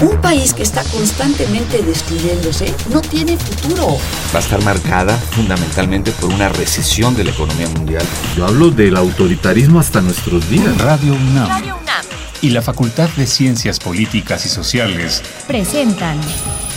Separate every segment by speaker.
Speaker 1: Un país que está constantemente destruyéndose no tiene futuro.
Speaker 2: Va a estar marcada fundamentalmente por una recesión de la economía mundial.
Speaker 3: Yo hablo del autoritarismo hasta nuestros días.
Speaker 4: Radio UNAM. Radio UNAM. Y la Facultad de Ciencias Políticas y Sociales
Speaker 5: presentan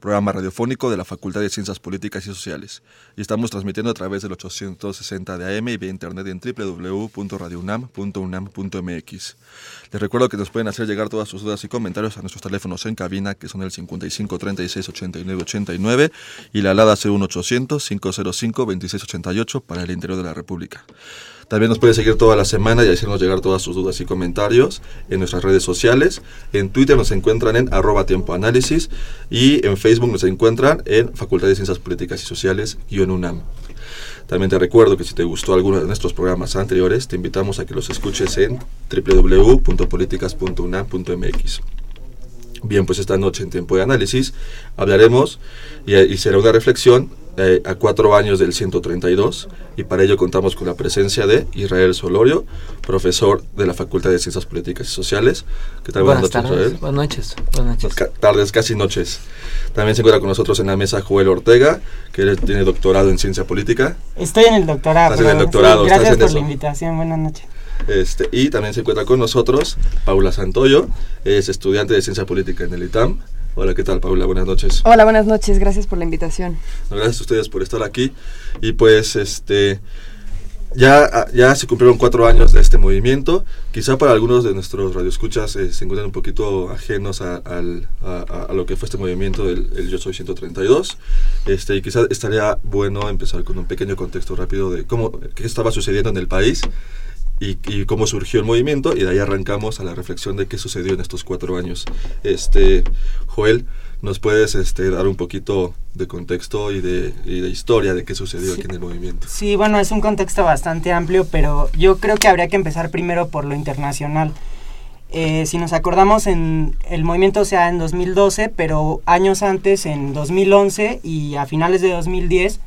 Speaker 6: programa radiofónico de la Facultad de Ciencias Políticas y Sociales. Y estamos transmitiendo a través del 860 de AM y vía internet en www.radiounam.unam.mx. Les recuerdo que nos pueden hacer llegar todas sus dudas y comentarios a nuestros teléfonos en cabina, que son el 55 36 89 89 y la alada 01800 505 26 88 para el interior de la República. También nos puede seguir toda la semana y hacernos llegar todas sus dudas y comentarios en nuestras redes sociales. En Twitter nos encuentran en arroba tiempo análisis y en Facebook nos encuentran en Facultad de Ciencias Políticas y Sociales en UNAM. También te recuerdo que si te gustó alguno de nuestros programas anteriores, te invitamos a que los escuches en www.políticas.unam.mx. Bien, pues esta noche en tiempo de análisis hablaremos y, y será una reflexión eh, a cuatro años del 132 y para ello contamos con la presencia de Israel Solorio, profesor de la Facultad de Ciencias Políticas y Sociales.
Speaker 7: ¿Qué tal? Buenas, noches, Israel. Buenas noches. Buenas noches.
Speaker 6: tardes, casi noches. También se encuentra con nosotros en la mesa Joel Ortega, que tiene doctorado en Ciencia Política.
Speaker 8: Estoy en el doctorado.
Speaker 6: Estás en el doctorado.
Speaker 8: gracias por la invitación. Buenas noches.
Speaker 6: Este, y también se encuentra con nosotros Paula Santoyo, es estudiante de Ciencia Política en el ITAM. Hola, ¿qué tal, Paula? Buenas noches.
Speaker 9: Hola, buenas noches. Gracias por la invitación.
Speaker 6: gracias a ustedes por estar aquí. Y pues, este, ya, ya se cumplieron cuatro años de este movimiento. Quizá para algunos de nuestros radioescuchas eh, se encuentran un poquito ajenos a, lo que fue este movimiento del Yo Soy 132. Este, y quizá estaría bueno empezar con un pequeño contexto rápido de cómo, qué estaba sucediendo en el país y, cómo surgió el movimiento y de ahí arrancamos a la reflexión de qué sucedió en estos cuatro años. Este, Joel, ¿nos puedes este, dar un poquito de contexto y de, y de historia de qué sucedió aquí en el movimiento?
Speaker 8: Sí, bueno, es un contexto bastante amplio, pero yo creo que habría que empezar primero por lo internacional. Eh, si nos acordamos, en el movimiento se da en 2012, pero años antes, en 2011 y a finales de 2010,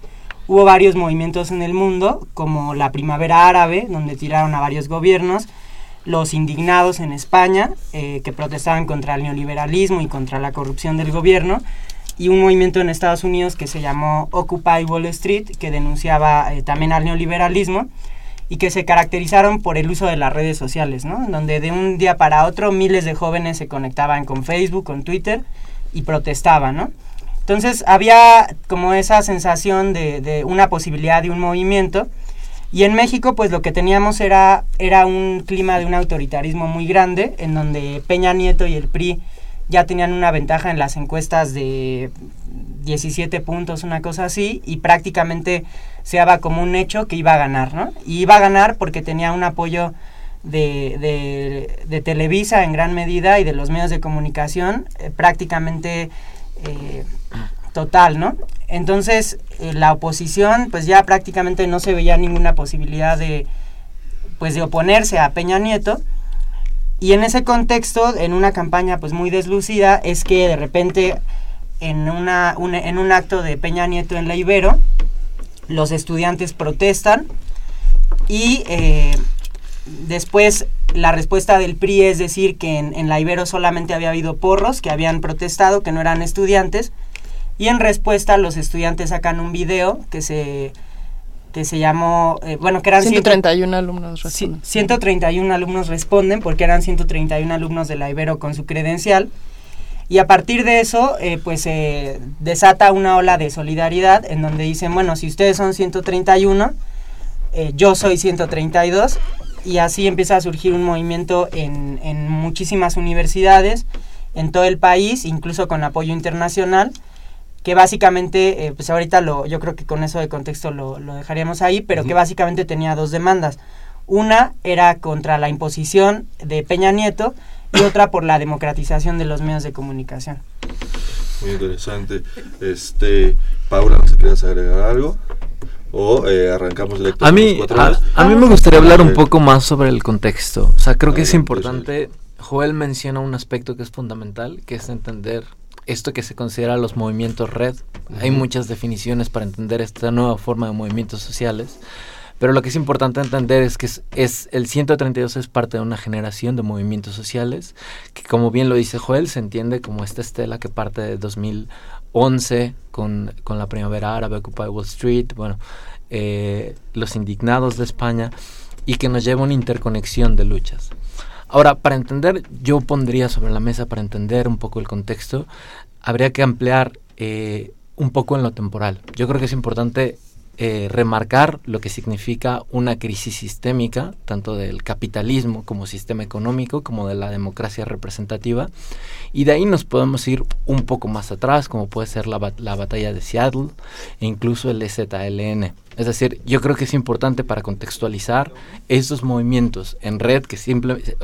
Speaker 8: Hubo varios movimientos en el mundo, como la primavera árabe, donde tiraron a varios gobiernos, los indignados en España, eh, que protestaban contra el neoliberalismo y contra la corrupción del gobierno, y un movimiento en Estados Unidos que se llamó Occupy Wall Street, que denunciaba eh, también al neoliberalismo, y que se caracterizaron por el uso de las redes sociales, ¿no? Donde de un día para otro miles de jóvenes se conectaban con Facebook, con Twitter, y protestaban, ¿no? Entonces había como esa sensación de, una posibilidad de un movimiento. Y en México, pues lo que teníamos era, era un clima de un autoritarismo muy grande, en donde Peña Nieto y el PRI ya tenían una ventaja en las encuestas de 17 puntos, una cosa así, y prácticamente se daba como un hecho que iba a ganar, ¿no? Y iba a ganar porque tenía un apoyo de, de, Televisa en gran medida y de los medios de comunicación, eh, prácticamente eh, total, ¿no? Entonces, eh, la oposición, pues ya prácticamente no se veía ninguna posibilidad de, pues de oponerse a Peña Nieto. Y en ese contexto, en una campaña pues muy deslucida, es que de repente en, una, en un acto de Peña Nieto en la Ibero, los estudiantes protestan y eh, después la respuesta del PRI es decir que en, en, la Ibero solamente había habido porros que habían protestado, que no eran estudiantes, y en respuesta los estudiantes sacan un video que se que se llamó, eh, bueno, que eran
Speaker 9: 131 alumnos responden.
Speaker 8: 131 alumnos responden porque eran 131 alumnos de la Ibero con su credencial. Y a partir de eso, eh, pues se desata una ola de solidaridad en donde dicen, bueno, si ustedes son 131, eh, yo soy 132. Y así empieza a surgir un movimiento en, en muchísimas universidades, en todo el país, incluso con apoyo internacional que básicamente, eh, pues ahorita lo, yo creo que con eso de contexto lo, dejaríamos ahí, pero que básicamente tenía dos demandas. Una era contra la imposición de Peña Nieto y otra por la democratización de los medios de comunicación.
Speaker 6: Muy interesante. Este, Paula, ¿no se quieres agregar algo? O eh, arrancamos
Speaker 7: a mí a, mí me gustaría hablar un poco más sobre el contexto. O sea creo que es importante Joel menciona un aspecto que es fundamental que es entender esto que se considera los movimientos red. Hay muchas definiciones para entender esta nueva forma de movimientos sociales pero lo que es importante entender es que es, el 132 es parte de una generación de movimientos sociales que como bien lo dice Joel se entiende como esta estela que parte de 2011 con, con la primavera árabe, Occupy Wall Street, bueno, eh, los indignados de España y que nos lleva a una interconexión de luchas. Ahora, para entender, yo pondría sobre la mesa, para entender un poco el contexto, habría que ampliar eh, un poco en lo temporal. Yo creo que es importante eh, remarcar lo que significa una crisis sistémica, tanto del capitalismo como sistema económico, como de la democracia representativa. Y de ahí nos podemos ir un poco más atrás, como puede ser la, la batalla de Seattle e incluso el EZLN. Es decir, yo creo que es importante para contextualizar estos movimientos en red, que simplemente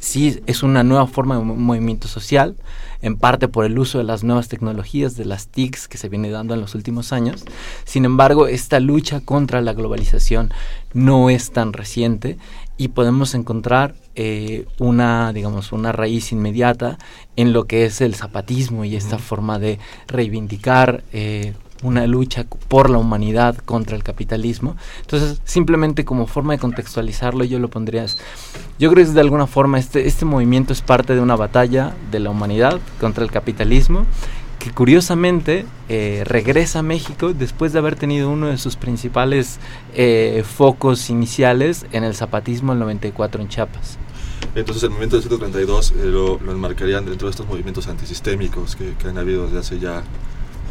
Speaker 7: sí es una nueva forma de movimiento social, en parte por el uso de las nuevas tecnologías, de las TICs que se viene dando en los últimos años. Sin embargo, esta lucha contra la globalización no es tan reciente y podemos encontrar eh, una, digamos, una raíz inmediata en lo que es el zapatismo y esta forma de reivindicar eh, una lucha por la humanidad contra el capitalismo. Entonces, simplemente como forma de contextualizarlo, yo lo pondría, yo creo que de alguna forma este, este movimiento es parte de una batalla de la humanidad contra el capitalismo, que curiosamente eh, regresa a México después de haber tenido uno de sus principales eh, focos iniciales en el zapatismo del 94 en Chiapas.
Speaker 6: Entonces el movimiento del 132 eh, lo, lo, enmarcarían dentro de estos movimientos antisistémicos que, que han habido desde hace ya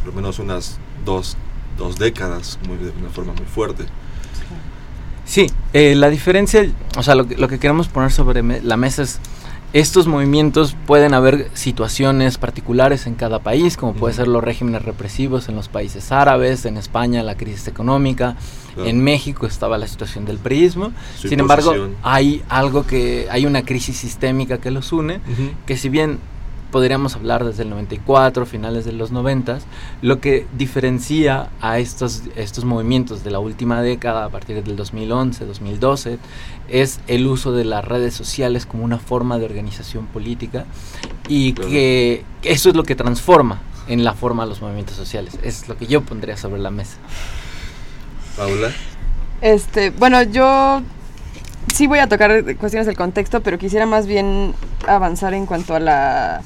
Speaker 6: por lo menos unas dos, dos décadas muy, de una forma muy fuerte.
Speaker 7: Sí, eh, la diferencia, o sea, lo, lo que queremos poner sobre la mesa es estos movimientos pueden haber situaciones particulares en cada país, como puede ser los regímenes represivos en los países árabes, en España la crisis económica, en México estaba la situación del priismo. Sin embargo, hay algo que hay una crisis sistémica que los une, que si bien podríamos hablar desde el 94, finales de los 90, lo que diferencia a estos, estos movimientos de la última década, a partir del 2011, 2012, es el uso de las redes sociales como una forma de organización política y que eso es lo que transforma en la forma de los movimientos sociales. Es lo que yo pondría sobre la mesa.
Speaker 6: Paula.
Speaker 9: Este, bueno, yo sí voy a tocar cuestiones del contexto, pero quisiera más bien avanzar en cuanto a la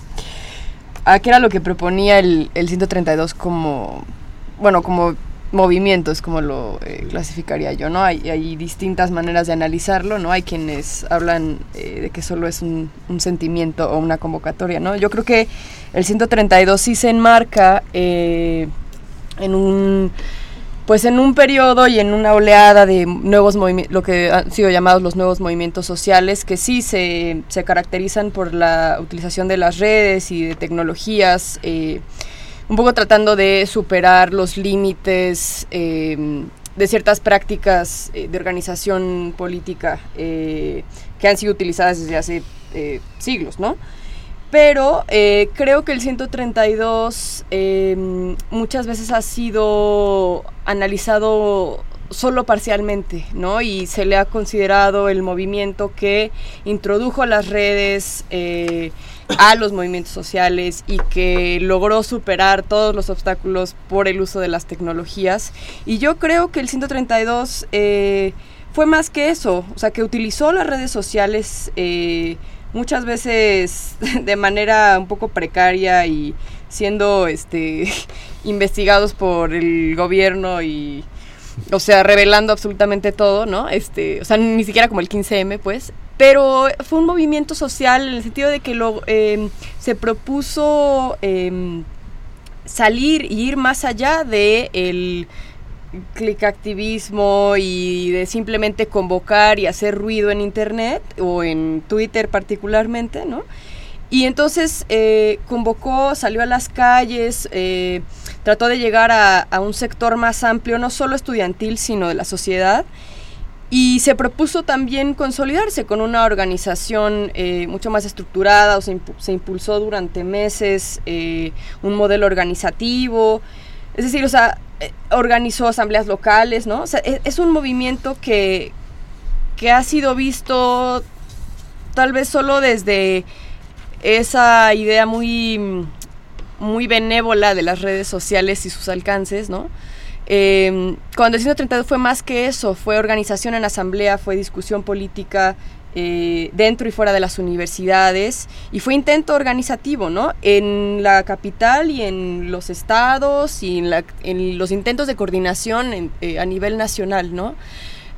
Speaker 9: a qué era lo que proponía el, el 132 como bueno, como movimientos, como lo eh, clasificaría yo, ¿no? Hay, hay, distintas maneras de analizarlo, ¿no? Hay quienes hablan eh, de que solo es un, un, sentimiento o una convocatoria, ¿no? Yo creo que el 132 sí se enmarca eh, en un pues en un periodo y en una oleada de nuevos movimientos, lo que han sido llamados los nuevos movimientos sociales, que sí se, se caracterizan por la utilización de las redes y de tecnologías, eh, un poco tratando de superar los límites eh, de ciertas prácticas eh, de organización política que han sido utilizadas desde hace siglos, ¿no? Pero eh, creo que el 132 em, muchas veces ha sido analizado solo parcialmente, ¿no? Y se le ha considerado el movimiento que introdujo las redes eh, a los movimientos sociales y que logró superar todos los obstáculos por el uso de las tecnologías. Y yo creo que el 132 eh, fue más que eso, o sea, que utilizó las redes sociales muchas veces de manera un poco precaria y siendo este investigados por el gobierno y o sea, revelando absolutamente todo, ¿no? Este, o sea, ni siquiera como el 15M, pues. Pero fue un movimiento social en el sentido de que lo, em, se propuso eh, salir y ir más allá de el clic activismo y de simplemente convocar y hacer ruido en internet o en Twitter particularmente, ¿no? Y entonces eh, convocó, salió a las calles, eh, trató de llegar a, un sector más amplio, no solo estudiantil, sino de la sociedad. Y se propuso también consolidarse con una organización eh, mucho más estructurada, o se, se impulsó durante meses un modelo organizativo. Es decir, o sea, organizó asambleas locales, ¿no? O sea, es, es, un movimiento que, que ha sido visto tal vez solo desde esa idea muy, muy benévola de las redes sociales y sus alcances, ¿no? Eh, cuando el 132 fue más que eso, fue organización en asamblea, fue discusión política, eh, dentro y fuera de las universidades y fue intento organizativo, ¿no? En la capital y en los estados y en, la, en los intentos de coordinación en, eh, a nivel nacional, ¿no?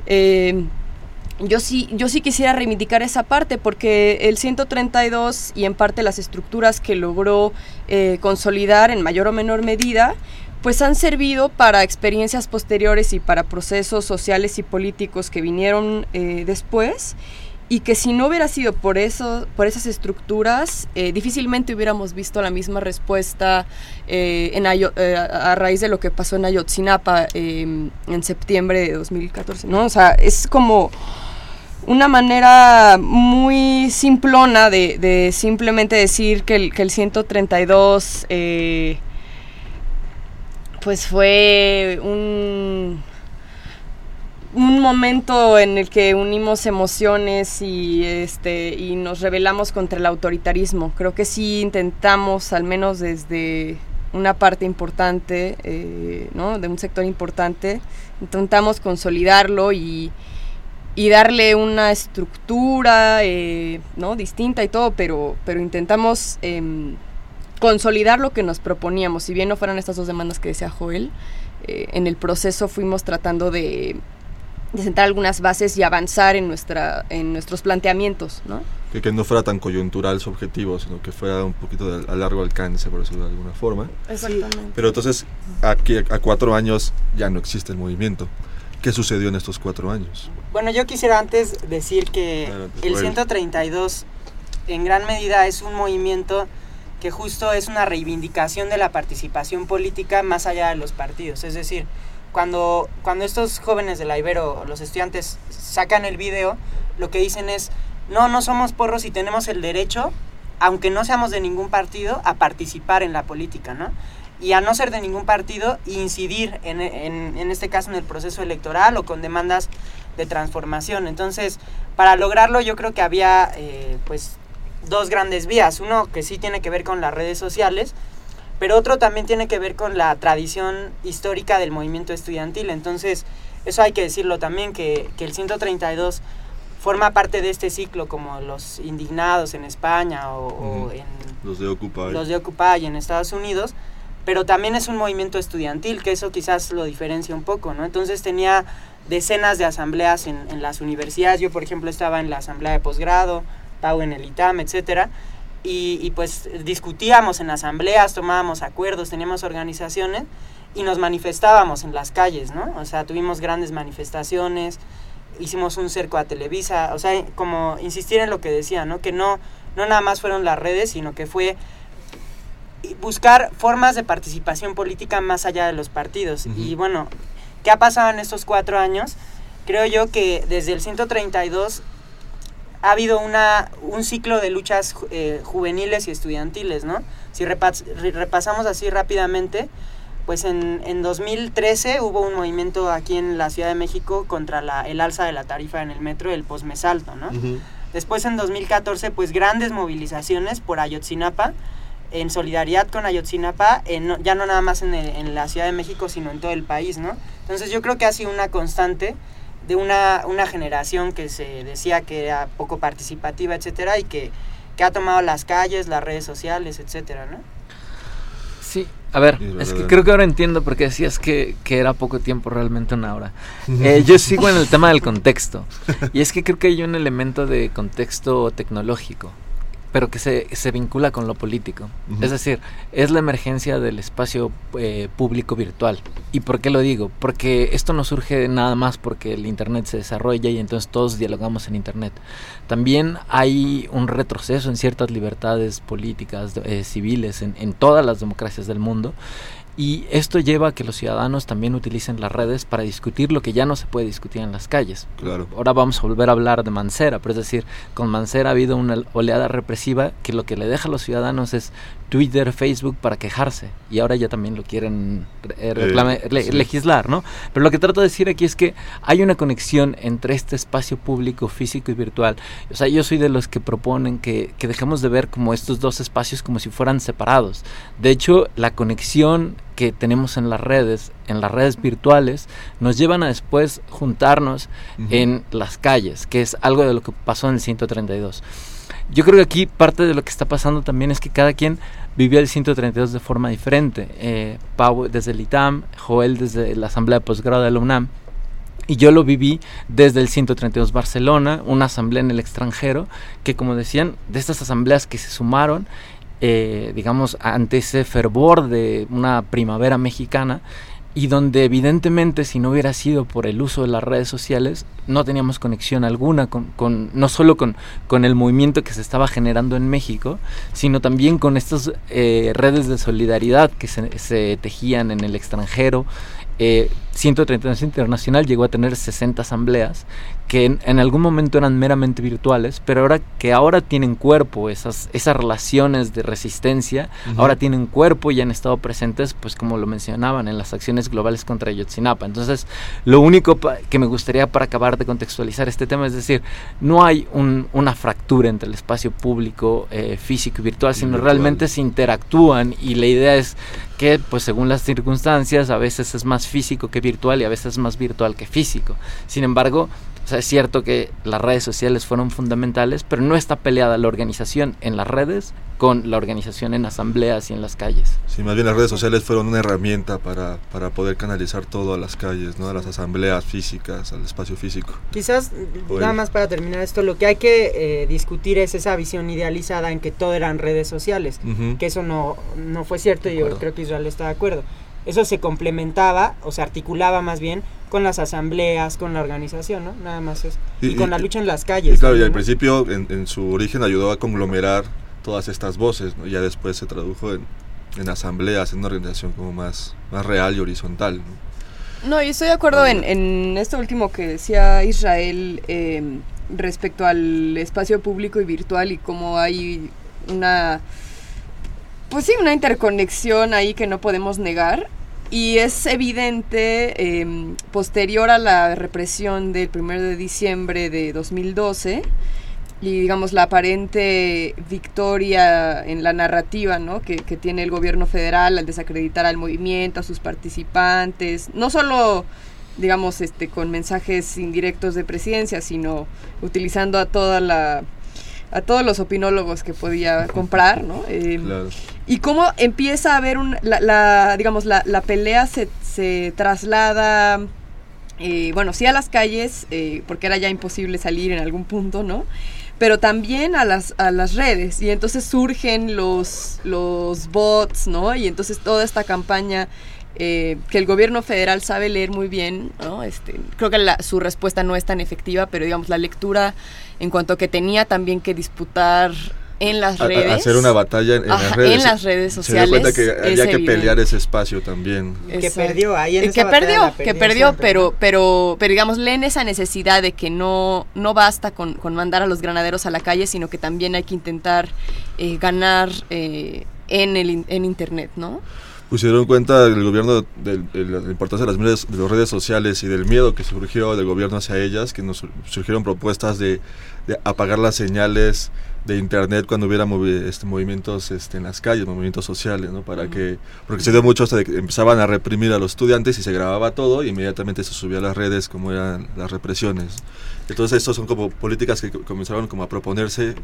Speaker 9: Eh, yo sí, yo sí quisiera reivindicar esa parte porque el 132 y en parte las estructuras que logró eh, consolidar en mayor o menor medida, pues han servido para experiencias posteriores y para procesos sociales y políticos que vinieron eh, después y que si no hubiera sido por eso, por esas estructuras, eh, difícilmente hubiéramos visto la misma respuesta eh, en Ayo, eh, a raíz de lo que pasó en Ayotzinapa en septiembre de 2014, ¿no? O sea, es como una manera muy simplona de, de simplemente decir que el, que el 132 pues fue un un momento en el que unimos emociones y este y nos rebelamos contra el autoritarismo. Creo que sí intentamos, al menos desde una parte importante, eh, ¿no? de un sector importante, intentamos consolidarlo y, y darle una estructura eh, ¿no? distinta y todo, pero, pero intentamos eh, consolidar lo que nos proponíamos. Si bien no fueran estas dos demandas que decía Joel, eh, en el proceso fuimos tratando de de sentar algunas bases y avanzar en nuestra en nuestros planteamientos, ¿no?
Speaker 6: Que, que no fuera tan coyuntural su objetivo, sino que fuera un poquito de, a largo alcance, por decirlo de alguna forma.
Speaker 9: Exactamente.
Speaker 6: Pero entonces, aquí a cuatro años ya no existe el movimiento. ¿Qué sucedió en estos cuatro años?
Speaker 8: Bueno, yo quisiera antes decir que Adelante, el 132 en gran medida es un movimiento que justo es una reivindicación de la participación política más allá de los partidos. Es decir, cuando, cuando estos jóvenes de la Ibero, los estudiantes, sacan el video, lo que dicen es, no, no somos porros y tenemos el derecho, aunque no seamos de ningún partido, a participar en la política, ¿no? Y a no ser de ningún partido, incidir en, en, este caso en el proceso electoral o con demandas de transformación. Entonces, para lograrlo yo creo que había eh, pues dos grandes vías. Uno que sí tiene que ver con las redes sociales, pero otro también tiene que ver con la tradición histórica del movimiento estudiantil. Entonces, eso hay que decirlo también, que, que el 132 forma parte de este ciclo, como los indignados en España o, uh -huh. o en
Speaker 6: los de Occupy.
Speaker 8: los de Occupy en Estados Unidos, pero también es un movimiento estudiantil, que eso quizás lo diferencia un poco, ¿no? Entonces tenía decenas de asambleas en, en las universidades, yo por ejemplo estaba en la asamblea de posgrado, Pau en el ITAM, etcétera, y, y, pues discutíamos en asambleas, tomábamos acuerdos, teníamos organizaciones y nos manifestábamos en las calles, ¿no? O sea, tuvimos grandes manifestaciones, hicimos un cerco a Televisa, o sea, como insistir en lo que decía, ¿no? Que no, no nada más fueron las redes, sino que fue buscar formas de participación política más allá de los partidos. Uh -huh. Y bueno, ¿qué ha pasado en estos cuatro años? Creo yo que desde el 132 ha habido una, un ciclo de luchas eh, juveniles y estudiantiles, ¿no? Si repas, repasamos así rápidamente, pues en, en, 2013 hubo un movimiento aquí en la Ciudad de México contra la, el alza de la tarifa en el metro, el posmesalto, ¿no? Uh -huh. Después en 2014, pues grandes movilizaciones por Ayotzinapa, en solidaridad con Ayotzinapa, en, ya no nada más en, el, en la Ciudad de México, sino en todo el país, ¿no? Entonces yo creo que ha sido una constante de una, una generación que se decía que era poco participativa, etcétera, y que, que ha tomado las calles, las redes sociales, etcétera, ¿no?
Speaker 7: Sí, a ver, es que creo que ahora entiendo porque decías que, que era poco tiempo, realmente una hora. Eh, yo sigo en el tema del contexto. Y es que creo que hay un elemento de contexto tecnológico pero que se, se vincula con lo político. Uh -huh. Es decir, es la emergencia del espacio eh, público virtual. ¿Y por qué lo digo? Porque esto no surge nada más porque el Internet se desarrolla y entonces todos dialogamos en Internet. También hay un retroceso en ciertas libertades políticas, eh, civiles, en, en, todas las democracias del mundo. Y esto lleva a que los ciudadanos también utilicen las redes para discutir lo que ya no se puede discutir en las calles.
Speaker 6: Claro.
Speaker 7: Ahora vamos a volver a hablar de Mancera, pero es decir, con Mancera ha habido una oleada represiva que lo que le deja a los ciudadanos es Twitter, Facebook para quejarse. Y ahora ya también lo quieren eh, reclame-
Speaker 6: Eh,
Speaker 7: le-
Speaker 6: sí.
Speaker 7: legislar, ¿no? Pero lo que trato de decir aquí es que hay una conexión entre este espacio público, físico y virtual. O sea, yo soy de los que proponen que, que dejemos de ver como estos dos espacios como si fueran separados. De hecho, la conexión que tenemos en las redes, en las redes virtuales, nos llevan a después juntarnos
Speaker 6: Ujú.
Speaker 7: en las calles, que es algo de lo que pasó en el 132. Yo creo que aquí parte de lo que está pasando también es que cada quien vivió el 132 de forma diferente. Eh, Pau desde el ITAM, Joel desde la Asamblea de Posgrado de la UNAM. Y yo lo viví desde el 132 Barcelona, una asamblea en el extranjero, que como decían, de estas asambleas que se sumaron, eh, digamos, ante ese fervor de una primavera mexicana, y donde evidentemente si no hubiera sido por el uso de las redes sociales, no teníamos conexión alguna con, con no solo con, con el movimiento que se estaba generando en México, sino también con estas eh, redes de solidaridad que se, se tejían en el extranjero. Eh, 132 Internacional llegó a tener 60 asambleas que en, en, algún momento eran meramente virtuales, pero ahora que ahora tienen cuerpo, esas, esas relaciones de resistencia, uh -huh. ahora tienen cuerpo y han estado presentes, pues como lo mencionaban, en las acciones globales contra Ayotzinapa. Entonces, lo único que me gustaría para acabar de contextualizar este tema es decir, no hay un, una fractura entre el espacio público, eh, físico y virtual, sino virtual. realmente se interactúan y la idea es que, pues según las circunstancias, a veces es más físico que virtual y a veces es más virtual que físico. Sin embargo, o sea, es cierto que las redes sociales fueron fundamentales, pero no está peleada la organización en las redes con la organización en asambleas y en las calles.
Speaker 6: Sí, más bien las redes sociales fueron una herramienta para, para poder canalizar todo a las calles, ¿no? a las asambleas físicas, al espacio físico.
Speaker 8: Quizás, pues, nada más para terminar esto, lo que hay que eh, discutir es esa visión idealizada en que todo eran redes sociales, uh -huh. que eso no, no fue cierto y yo creo que Israel está de acuerdo. Eso se complementaba o se articulaba más bien con las asambleas, con la organización, ¿no? Nada más eso. Y, y con la lucha en las calles.
Speaker 6: Y claro,
Speaker 8: también,
Speaker 6: y al
Speaker 8: ¿no?
Speaker 6: principio, en, en, su origen, ayudó a conglomerar todas estas voces, ¿no? Y ya después se tradujo en, en, asambleas, en una organización como más, más real y horizontal, ¿no?
Speaker 9: No, yo estoy de acuerdo en, en esto último que decía Israel eh, respecto al espacio público y virtual y cómo hay una pues sí, una interconexión ahí que no podemos negar. Y es evidente, eh, posterior a la represión del 1 de diciembre de 2012, y digamos la aparente victoria en la narrativa ¿no? que, que, tiene el gobierno federal al desacreditar al movimiento, a sus participantes, no solo digamos este con mensajes indirectos de presidencia, sino utilizando a toda la a todos los opinólogos que podía comprar, ¿no? Eh,
Speaker 6: claro.
Speaker 9: Y cómo empieza a haber un, la, la digamos, la, la, pelea se, se traslada, eh, bueno, sí a las calles, eh, porque era ya imposible salir en algún punto, ¿no? Pero también a las, a las redes, y entonces surgen los, los bots, ¿no? Y entonces toda esta campaña eh, que el gobierno federal sabe leer muy bien, ¿no? Este, creo que la, su respuesta no es tan efectiva, pero digamos la lectura en cuanto que tenía también que disputar en las
Speaker 6: a,
Speaker 9: redes.
Speaker 6: A hacer una batalla en, en
Speaker 9: Ajá,
Speaker 6: las redes.
Speaker 9: En las redes sociales.
Speaker 6: Se dio cuenta que había que
Speaker 9: evidente.
Speaker 6: pelear ese espacio también.
Speaker 8: Que perdió ahí en
Speaker 9: que
Speaker 8: esa
Speaker 9: perdió, que perdió, siempre, pero, pero, pero digamos, leen esa necesidad de que no, no basta con, con, mandar a los granaderos a la calle, sino que también hay que intentar eh, ganar eh, en, el, en internet, ¿no?
Speaker 6: Pues se dieron cuenta el gobierno de, de, la importancia de las, redes, de las redes sociales y del miedo que surgió del gobierno hacia ellas, que nos surgieron propuestas de, de apagar las señales de internet cuando hubiera movi este, movimientos este, en las calles, movimientos sociales, ¿no? Para uh -huh. que, porque se dio mucho hasta de que empezaban a reprimir a los estudiantes y se grababa todo y inmediatamente se subía a las redes como eran las represiones. Entonces estos son como políticas que comenzaron como a proponerse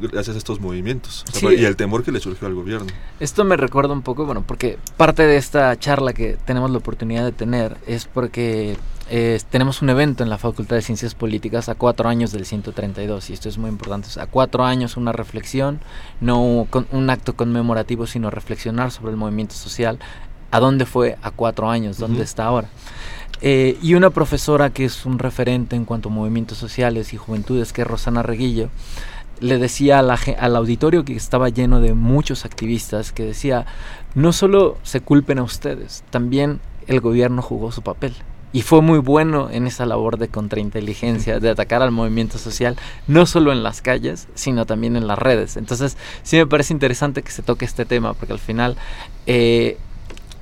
Speaker 6: gracias a estos movimientos o sea, sí. y el temor que le surgió al gobierno.
Speaker 7: Esto me recuerda un poco, bueno, porque parte de esta charla que tenemos la oportunidad de tener es porque eh, tenemos un evento en la Facultad de Ciencias Políticas a cuatro años del 132 y esto es muy importante. O sea, a cuatro años una reflexión, no con, un acto conmemorativo, sino reflexionar sobre el movimiento social. ¿A dónde fue a cuatro años? ¿Dónde uh -huh. está ahora? Eh, y una profesora que es un referente en cuanto a movimientos sociales y juventudes, que es Rosana Reguillo, le decía al auditorio que estaba lleno de muchos activistas, que decía, no solo se culpen a ustedes, también el gobierno jugó su papel. Y fue muy bueno en esa labor de contrainteligencia, de atacar al movimiento social, no solo en las calles, sino también en las redes. Entonces, sí me parece interesante que se toque este tema, porque al final eh,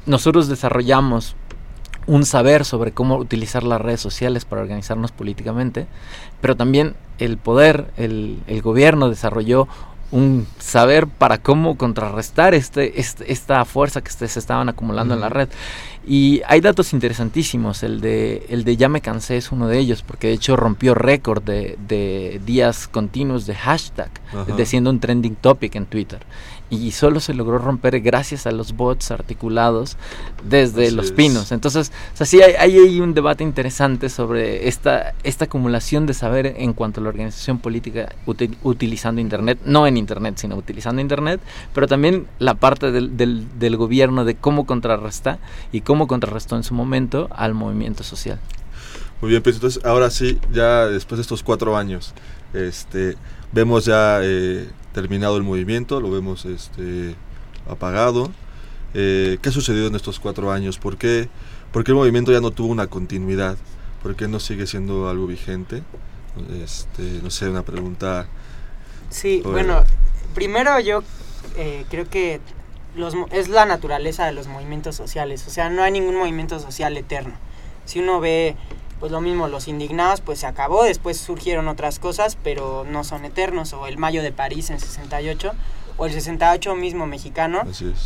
Speaker 7: nosotros desarrollamos un saber sobre cómo utilizar las redes sociales para organizarnos políticamente, pero también el poder, el, el gobierno desarrolló un saber para cómo contrarrestar este, este esta fuerza que se estaban acumulando en la red. Y hay datos interesantísimos, el de, el de Ya me cansé es uno de ellos, porque de hecho rompió récord de, de días continuos de hashtag, de siendo un trending topic en Twitter y solo se logró romper gracias a los bots articulados desde Los Pinos. Entonces, o sea, sí hay, hay, un debate interesante sobre esta, esta acumulación de saber en cuanto a la organización política utilizando Internet, no en Internet, sino utilizando Internet, pero también la parte del, del, del gobierno de cómo contrarresta y cómo contrarrestó en su momento al movimiento social.
Speaker 6: Muy bien, pues entonces ahora sí, ya después de estos cuatro años, este, vemos ya eh, terminado el movimiento, lo vemos este, apagado. Eh, ¿Qué ha sucedido en estos cuatro años? ¿Por qué, ¿Por qué el movimiento ya no tuvo una continuidad? ¿Por qué no sigue siendo algo vigente? Este, no sé, una pregunta.
Speaker 8: Sí, bueno, primero yo eh, creo que los, es la naturaleza de los movimientos sociales, o sea, no hay ningún movimiento social eterno. Si uno ve pues lo mismo, los indignados pues se acabó, después surgieron otras cosas, pero no son eternos, o el Mayo de París en 68, o el 68 mismo mexicano,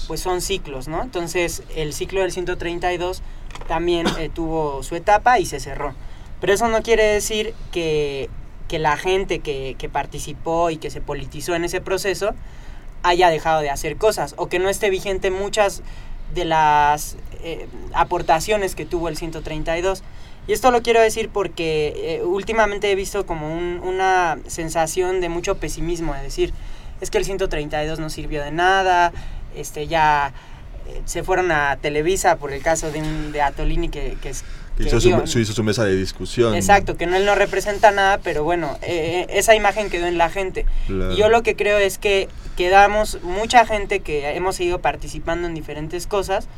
Speaker 8: pues son ciclos, ¿no? Entonces el ciclo del 132 también eh, tuvo su etapa y se cerró. Pero eso no quiere decir que, que la gente que, que participó y que se politizó en ese proceso haya dejado de hacer cosas, o que no esté vigente muchas de las eh, aportaciones que tuvo el 132. Y esto lo quiero decir porque eh, últimamente he visto como una sensación de mucho pesimismo, de decir, es que el 132 no sirvió de nada, este ya eh, se fueron a Televisa por el caso de, un, de Atolini que, que,
Speaker 6: hizo, su, hizo, su, mesa de discusión.
Speaker 8: Exacto, que no, él no representa nada, pero bueno, eh, esa imagen quedó en la gente. Y yo lo que creo es que quedamos mucha gente que hemos seguido participando en diferentes cosas,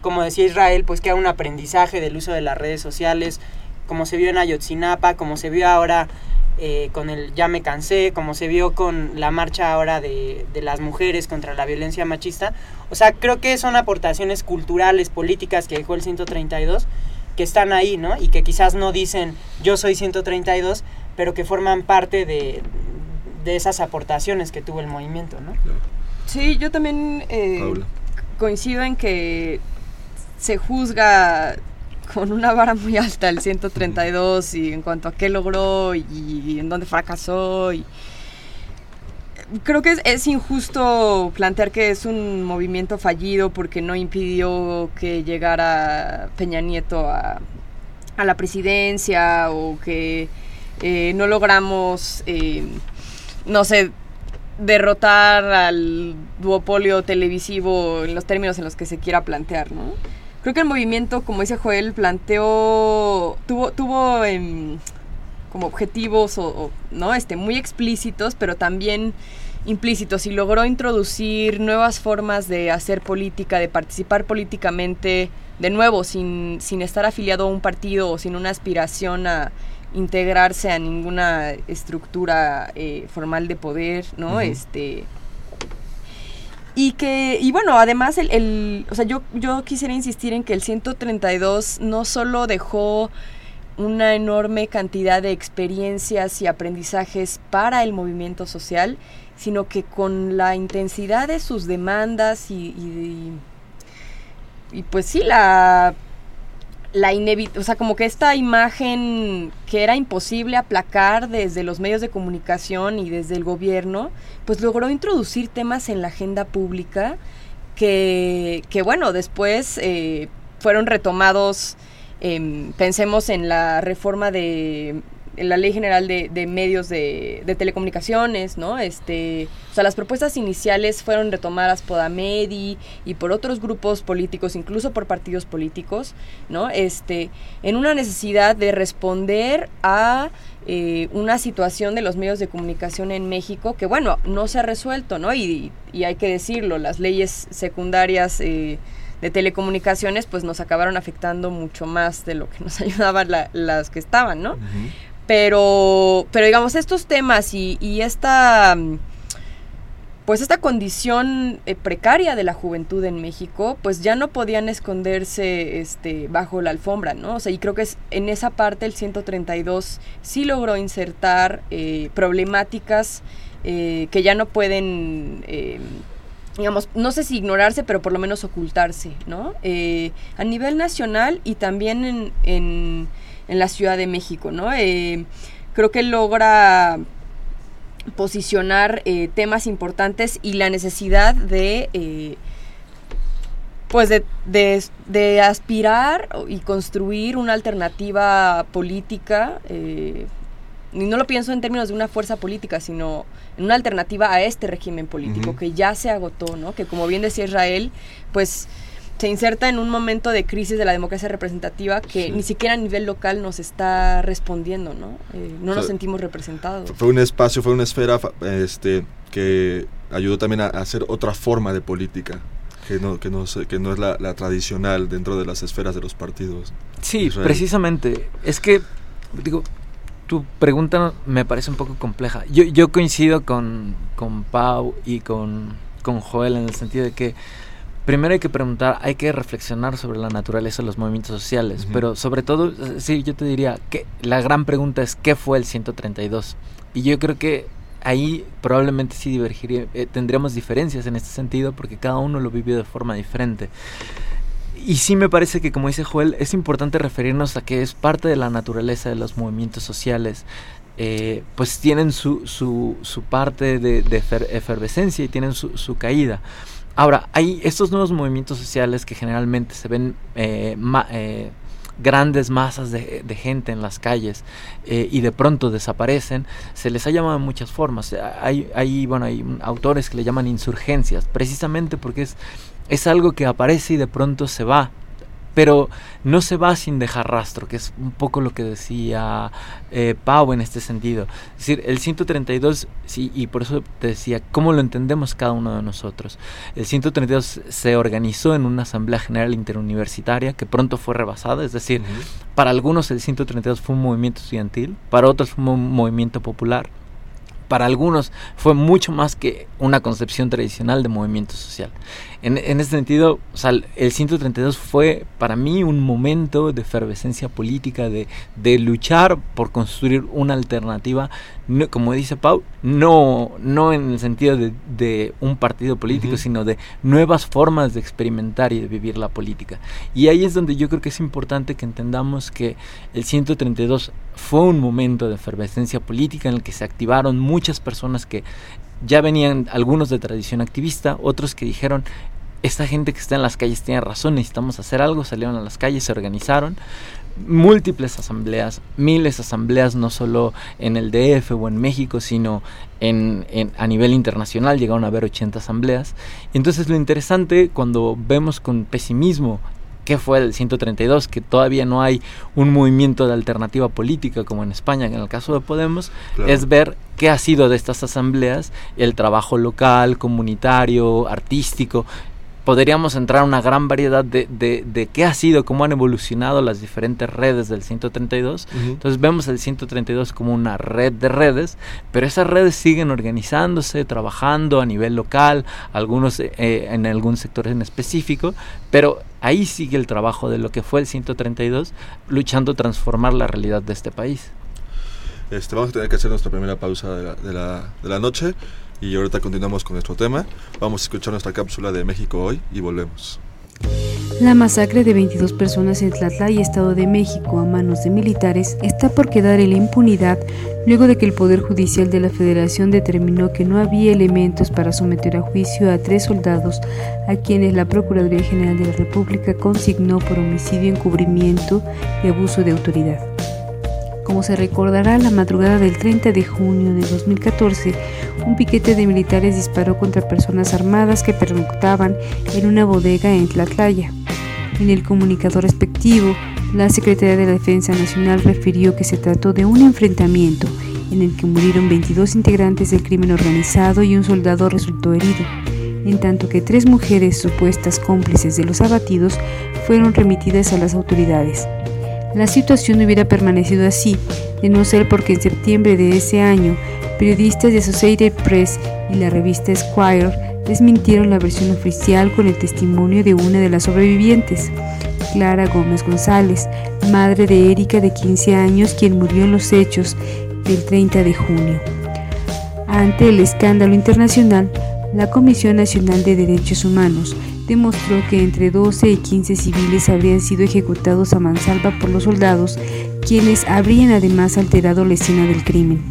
Speaker 8: como decía Israel, pues que hay un aprendizaje del uso de las redes sociales, como se vio en Ayotzinapa, como se vio ahora eh, con el Ya me cansé, como se vio con la marcha ahora de, de, las mujeres contra la violencia machista. O sea, creo que son aportaciones culturales, políticas que dejó el 132, que están ahí, ¿no? Y que quizás no dicen yo soy 132, pero que forman parte de, de esas aportaciones que tuvo el movimiento, ¿no?
Speaker 9: Sí, yo también eh, coincido en que se juzga con una vara muy alta el 132 y en cuanto a qué logró y, en dónde fracasó y creo que es, injusto plantear que es un movimiento fallido porque no impidió que llegara Peña Nieto a, la presidencia o que eh, no logramos, eh, no sé, derrotar al duopolio televisivo en los términos en los que se quiera plantear, ¿no? Creo que el movimiento, como dice Joel, planteó, tuvo, tuvo em, como objetivos o, no, este, muy explícitos, pero también implícitos y logró introducir nuevas formas de hacer política, de participar políticamente, de nuevo, sin, sin estar afiliado a un partido o sin una aspiración a integrarse a ninguna estructura eh, formal de poder, ¿no? Este y que, y bueno, además, el, el, o sea, yo, yo quisiera insistir en que el 132 no solo dejó una enorme cantidad de experiencias y aprendizajes para el movimiento social, sino que con la intensidad de sus demandas y, y, y pues sí, la la o sea, como que esta imagen que era imposible aplacar desde los medios de comunicación y desde el gobierno, pues logró introducir temas en la agenda pública que, que bueno, después eh, fueron retomados, em, pensemos en la reforma de la Ley General de, Medios de, Telecomunicaciones, ¿no? Este, o sea, las propuestas iniciales fueron retomadas por AMEDI y por otros grupos políticos, incluso por partidos políticos, ¿no? Este, en una necesidad de responder a eh, una situación de los medios de comunicación en México que, bueno, no se ha resuelto, ¿no? Y, y hay que decirlo, las leyes secundarias eh, de telecomunicaciones pues nos acabaron afectando mucho más de lo que nos ayudaban las que estaban, ¿no? Pero, pero digamos, estos temas y, esta pues esta condición eh, precaria de la juventud en México, pues ya no podían esconderse este, bajo la alfombra, ¿no? O sea, y creo que es, en esa parte el 132 sí logró insertar eh, problemáticas eh, que ya no pueden, digamos, no sé si ignorarse, pero por lo menos ocultarse, ¿no? a nivel nacional y también en, en la Ciudad de México, ¿no? creo que logra posicionar eh, temas importantes y la necesidad de eh, pues de, de, aspirar y construir una alternativa política eh, y no lo pienso en términos de una fuerza política sino en una alternativa a este régimen político que ya se agotó no que como bien decía Israel pues se inserta en un momento de crisis de la democracia representativa que ni siquiera a nivel local nos está respondiendo, ¿no? Eh, no nos sentimos representados.
Speaker 6: Fue un espacio, fue una esfera este, que ayudó también a, hacer otra forma de política. Que no, que no, que no es la, tradicional dentro de las esferas de los partidos.
Speaker 7: Sí, precisamente. Es que, digo, tu pregunta me parece un poco compleja. Yo, yo coincido con, con Pau y con, con Joel en el sentido de que primero hay que preguntar, hay que reflexionar sobre la naturaleza de los movimientos sociales, pero sobre todo, sí, yo te diría que la gran pregunta es ¿qué fue el 132? Y yo creo que ahí probablemente sí divergiría, eh, tendríamos diferencias en este sentido porque cada uno lo vivió de forma diferente. Y sí me parece que, como dice Joel, es importante referirnos a que es parte de la naturaleza de los movimientos sociales. Eh, pues tienen su, su, su parte de, de, efervescencia y tienen su, su caída. Ahora, hay estos nuevos movimientos sociales que generalmente se ven eh, eh, grandes masas de, gente en las calles eh, y de pronto desaparecen, se les ha llamado de muchas formas. Hay, hay, bueno, hay autores que le llaman insurgencias, precisamente porque es, es algo que aparece y de pronto se va pero no se va sin dejar rastro, que es un poco lo que decía eh, Pau en este sentido. Es decir, el 132, sí, y por eso te decía, ¿cómo lo entendemos cada uno de nosotros? El 132 se organizó en una Asamblea General Interuniversitaria que pronto fue rebasada, es decir, para algunos el 132 fue un movimiento estudiantil, para otros fue un movimiento popular, para algunos fue mucho más que una concepción tradicional de movimiento social. En, ese sentido, el 132 fue para mí un momento de efervescencia política, de, de luchar por construir una alternativa, como dice Pau, no, no en el sentido de, un partido político, sino de nuevas formas de experimentar y de vivir la política. Y ahí es donde yo creo que es importante que entendamos que el 132 fue un momento de efervescencia política en el que se activaron muchas personas que ya venían algunos de tradición activista, otros que dijeron, esta gente que está en las calles tiene razón, necesitamos hacer algo, salieron a las calles, se organizaron, múltiples asambleas, miles de asambleas, no solo en el DF o en México, sino a nivel internacional, llegaron a haber 80 asambleas. Entonces lo interesante cuando vemos con pesimismo qué fue el 132, que todavía no hay un movimiento de alternativa política como en España, en el caso de Podemos, es ver qué ha sido de estas asambleas, el trabajo local, comunitario, artístico, podríamos entrar a una gran variedad de, de, qué ha sido, cómo han evolucionado las diferentes redes del 132. Entonces vemos el 132 como una red de redes, pero esas redes siguen organizándose, trabajando a nivel local, algunos eh, en algún sector en específico, pero ahí sigue el trabajo de lo que fue el 132, luchando a transformar la realidad de este país.
Speaker 6: Este, vamos a tener que hacer nuestra primera pausa de la, de la, de la noche. Y ahorita continuamos con nuestro tema. Vamos a escuchar nuestra cápsula de México hoy y volvemos.
Speaker 10: La masacre de 22 personas en Tlatlá y Estado de México a manos de militares está por quedar en la impunidad luego de que el Poder Judicial de la Federación determinó que no había elementos para someter a juicio a tres soldados a quienes la Procuraduría General de la República consignó por homicidio, encubrimiento y abuso de autoridad. Como se recordará, la madrugada del 30 de junio de 2014, un piquete de militares disparó contra personas armadas que pernoctaban en una bodega en Tlatlaya. En el comunicado respectivo, la Secretaría de la Defensa Nacional refirió que se trató de un enfrentamiento en el que murieron 22 integrantes del crimen organizado y un soldado resultó herido, en tanto que tres mujeres supuestas cómplices de los abatidos fueron remitidas a las autoridades. La situación hubiera permanecido así, de no ser porque en septiembre de ese año, periodistas de Associated Press y la revista Esquire desmintieron la versión oficial con el testimonio de una de las sobrevivientes, Clara Gómez González, madre de Erika de 15 años, quien murió en los hechos del 30 de junio. Ante el escándalo internacional, la Comisión Nacional de Derechos Humanos demostró que entre 12 y 15 civiles habrían sido ejecutados a mansalva por los soldados, quienes habrían además alterado la escena del crimen.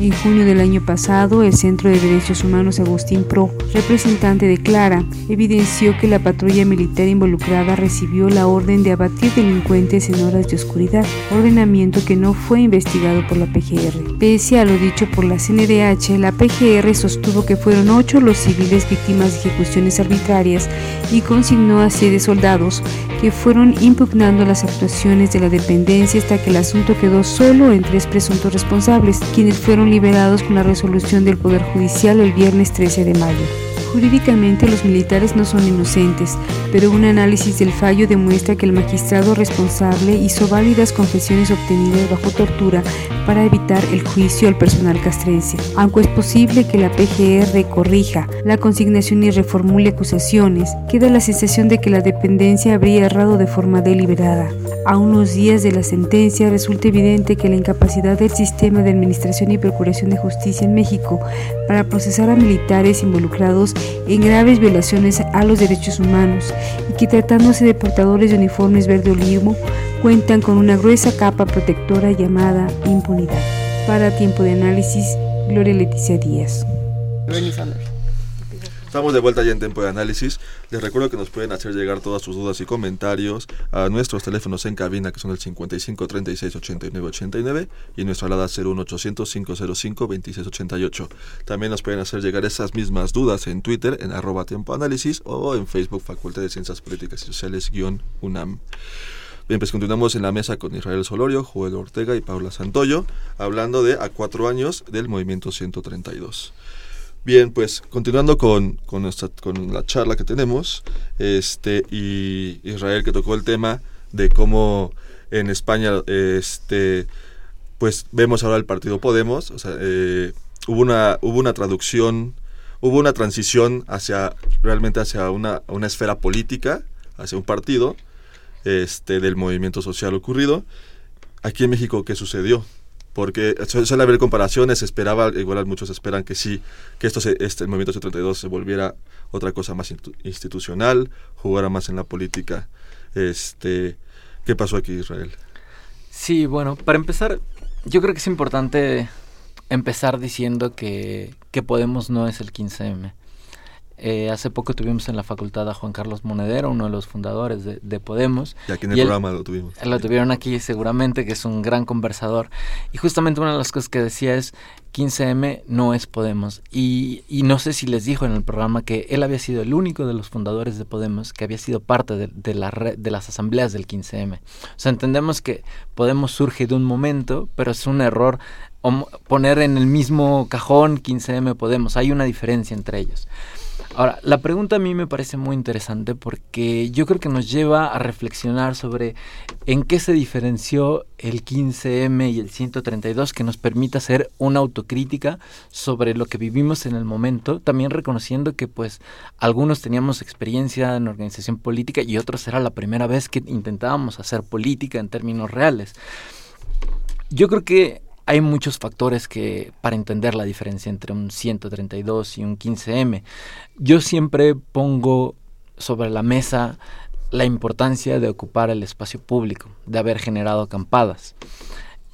Speaker 10: En junio del año pasado, el Centro de Derechos Humanos Agustín Pro, representante de Clara, evidenció que la patrulla militar involucrada recibió la orden de abatir delincuentes en horas de oscuridad, ordenamiento que no fue investigado por la PGR. Pese a lo dicho por la CNDH, la PGR sostuvo que fueron ocho los civiles víctimas de ejecuciones arbitrarias y consignó a siete soldados que fueron impugnando las actuaciones de la dependencia hasta que el asunto quedó solo en tres presuntos responsables, quienes fueron liberados con la resolución del Poder Judicial el viernes 13 de mayo. Jurídicamente los militares no son inocentes, pero un análisis del fallo demuestra que el magistrado responsable hizo válidas confesiones obtenidas bajo tortura para evitar el juicio al personal castrense. Aunque es posible que la PGR corrija la consignación y reformule acusaciones, queda la sensación de que la dependencia habría errado de forma deliberada. A unos días de la sentencia resulta evidente que la incapacidad del sistema de administración y procuración de justicia en México para procesar a militares involucrados en graves violaciones a los derechos humanos y que tratándose de portadores de uniformes verde olivo cuentan con una gruesa capa protectora llamada impunidad. Para tiempo de análisis, Gloria Leticia Díaz.
Speaker 6: Estamos de vuelta ya en tiempo de análisis. Les recuerdo que nos pueden hacer llegar todas sus dudas y comentarios a nuestros teléfonos en cabina, que son el 55 36 89 89 y nuestra alada 01800 505 26 88. También nos pueden hacer llegar esas mismas dudas en Twitter, en arroba tiempo o en Facebook, Facultad de Ciencias Políticas y Sociales, guion UNAM. Bien, pues continuamos en la mesa con Israel Solorio, Joel Ortega y Paula Santoyo, hablando de a cuatro años del movimiento 132. Bien, pues continuando con, con, con la charla que tenemos, este, y Israel que tocó el tema de cómo en España, este, pues vemos ahora el partido Podemos, o sea, eh, hubo, una, hubo una traducción, hubo una transición hacia, realmente hacia una, una esfera política, hacia un partido, este, del movimiento social ocurrido. Aquí en México, ¿qué sucedió? Porque suele haber comparaciones, esperaba, igual muchos esperan que sí, que esto se, este, el movimiento 72 se volviera otra cosa más institucional, jugara más en la política. Este, ¿Qué pasó aquí, Israel?
Speaker 7: Sí, bueno, para empezar, yo creo que es importante empezar diciendo que, que Podemos no es el 15M. Eh, hace poco tuvimos en la facultad a Juan Carlos Monedero, uno de los fundadores de, Podemos.
Speaker 6: Y aquí en el programa lo tuvimos.
Speaker 7: Lo tuvieron aquí seguramente, que es un gran conversador. Y justamente una de las cosas que decía es, 15M no es Podemos. Y, y, no sé si les dijo en el programa que él había sido el único de los fundadores de Podemos que había sido parte de, de la red, de las asambleas del 15M. O sea, entendemos que Podemos surge de un momento, pero es un error poner en el mismo cajón 15M Podemos. Hay una diferencia entre ellos. Ahora, la pregunta a mí me parece muy interesante porque yo creo que nos lleva a reflexionar sobre en qué se diferenció el 15M y el 132 que nos permite hacer una autocrítica sobre lo que vivimos en el momento, también reconociendo que pues algunos teníamos experiencia en organización política y otros era la primera vez que intentábamos hacer política en términos reales. Yo creo que hay muchos factores que para entender la diferencia entre un 132 y un 15M. Yo siempre pongo sobre la mesa la importancia de ocupar el espacio público, de haber generado acampadas.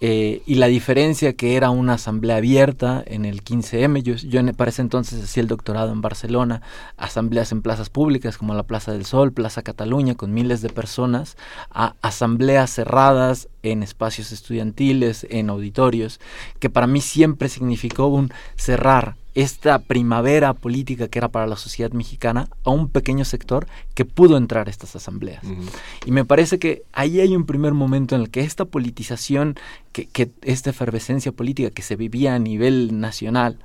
Speaker 7: Eh, y la diferencia que era una asamblea abierta en el 15M, yo, yo para ese entonces hacía el doctorado en Barcelona, asambleas en plazas públicas como la Plaza del Sol, Plaza Cataluña, con miles de personas, a asambleas cerradas en espacios estudiantiles, en auditorios, que para mí siempre significó un cerrar esta primavera política que era para la sociedad mexicana a un pequeño sector que pudo entrar a estas asambleas. Y me parece que ahí hay un primer momento en el que esta politización, que, que esta efervescencia política que se vivía a nivel nacional,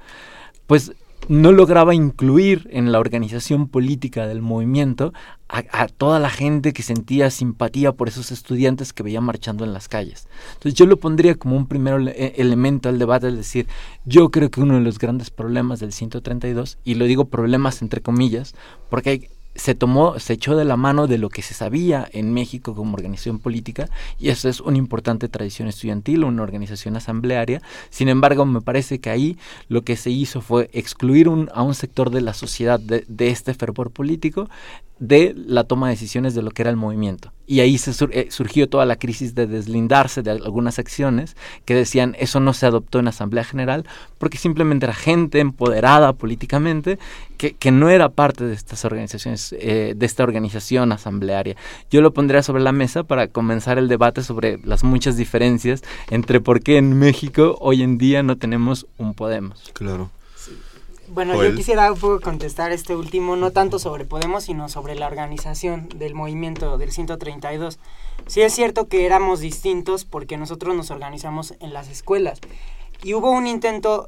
Speaker 7: pues no lograba incluir en la organización política del movimiento a, toda la gente que sentía simpatía por esos estudiantes que veía marchando en las calles. Entonces yo lo pondría como un primer e, elemento al debate, es decir, yo creo que uno de los grandes problemas del 132, y lo digo problemas entre comillas, porque hay se tomó, se echó de la mano de lo que se sabía en México como organización política, y eso es una importante tradición estudiantil, una organización asamblearia. Sin embargo, me parece que ahí lo que se hizo fue excluir a un sector de la sociedad de, de este fervor político de la toma de decisiones de lo que era el movimiento. Y ahí eh, surgió toda la crisis de deslindarse de algunas acciones que decían eso no se adoptó en Asamblea General porque simplemente era gente empoderada políticamente que, que no era parte de estas organizaciones, eh, de esta organización asamblearia. Yo lo pondría sobre la mesa para comenzar el debate sobre las muchas diferencias entre por qué en México hoy en día no tenemos un Podemos.
Speaker 6: Claro.
Speaker 8: Bueno, yo quisiera un poco contestar este último, no tanto sobre Podemos, sino sobre la organización del movimiento del 132. Sí es cierto que éramos distintos porque nosotros nos organizamos en las escuelas. Y hubo un intento,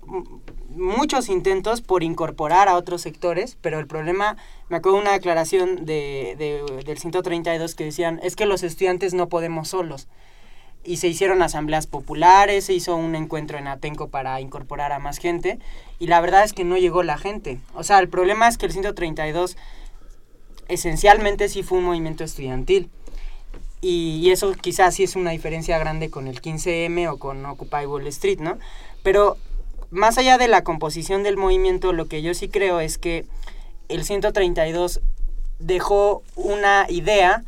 Speaker 8: muchos intentos por incorporar a otros sectores, pero el problema, me acuerdo de una declaración de, de, del 132 que decían, es que los estudiantes no podemos solos y se hicieron asambleas populares, se hizo un encuentro en Atenco para incorporar a más gente y la verdad es que no llegó la gente. O sea, el problema es que el 132 esencialmente sí fue un movimiento estudiantil y, eso quizás sí es una diferencia grande con el 15M o con Occupy Wall Street, ¿no? Pero más allá de la composición del movimiento, lo que yo sí creo es que el 132 dejó una idea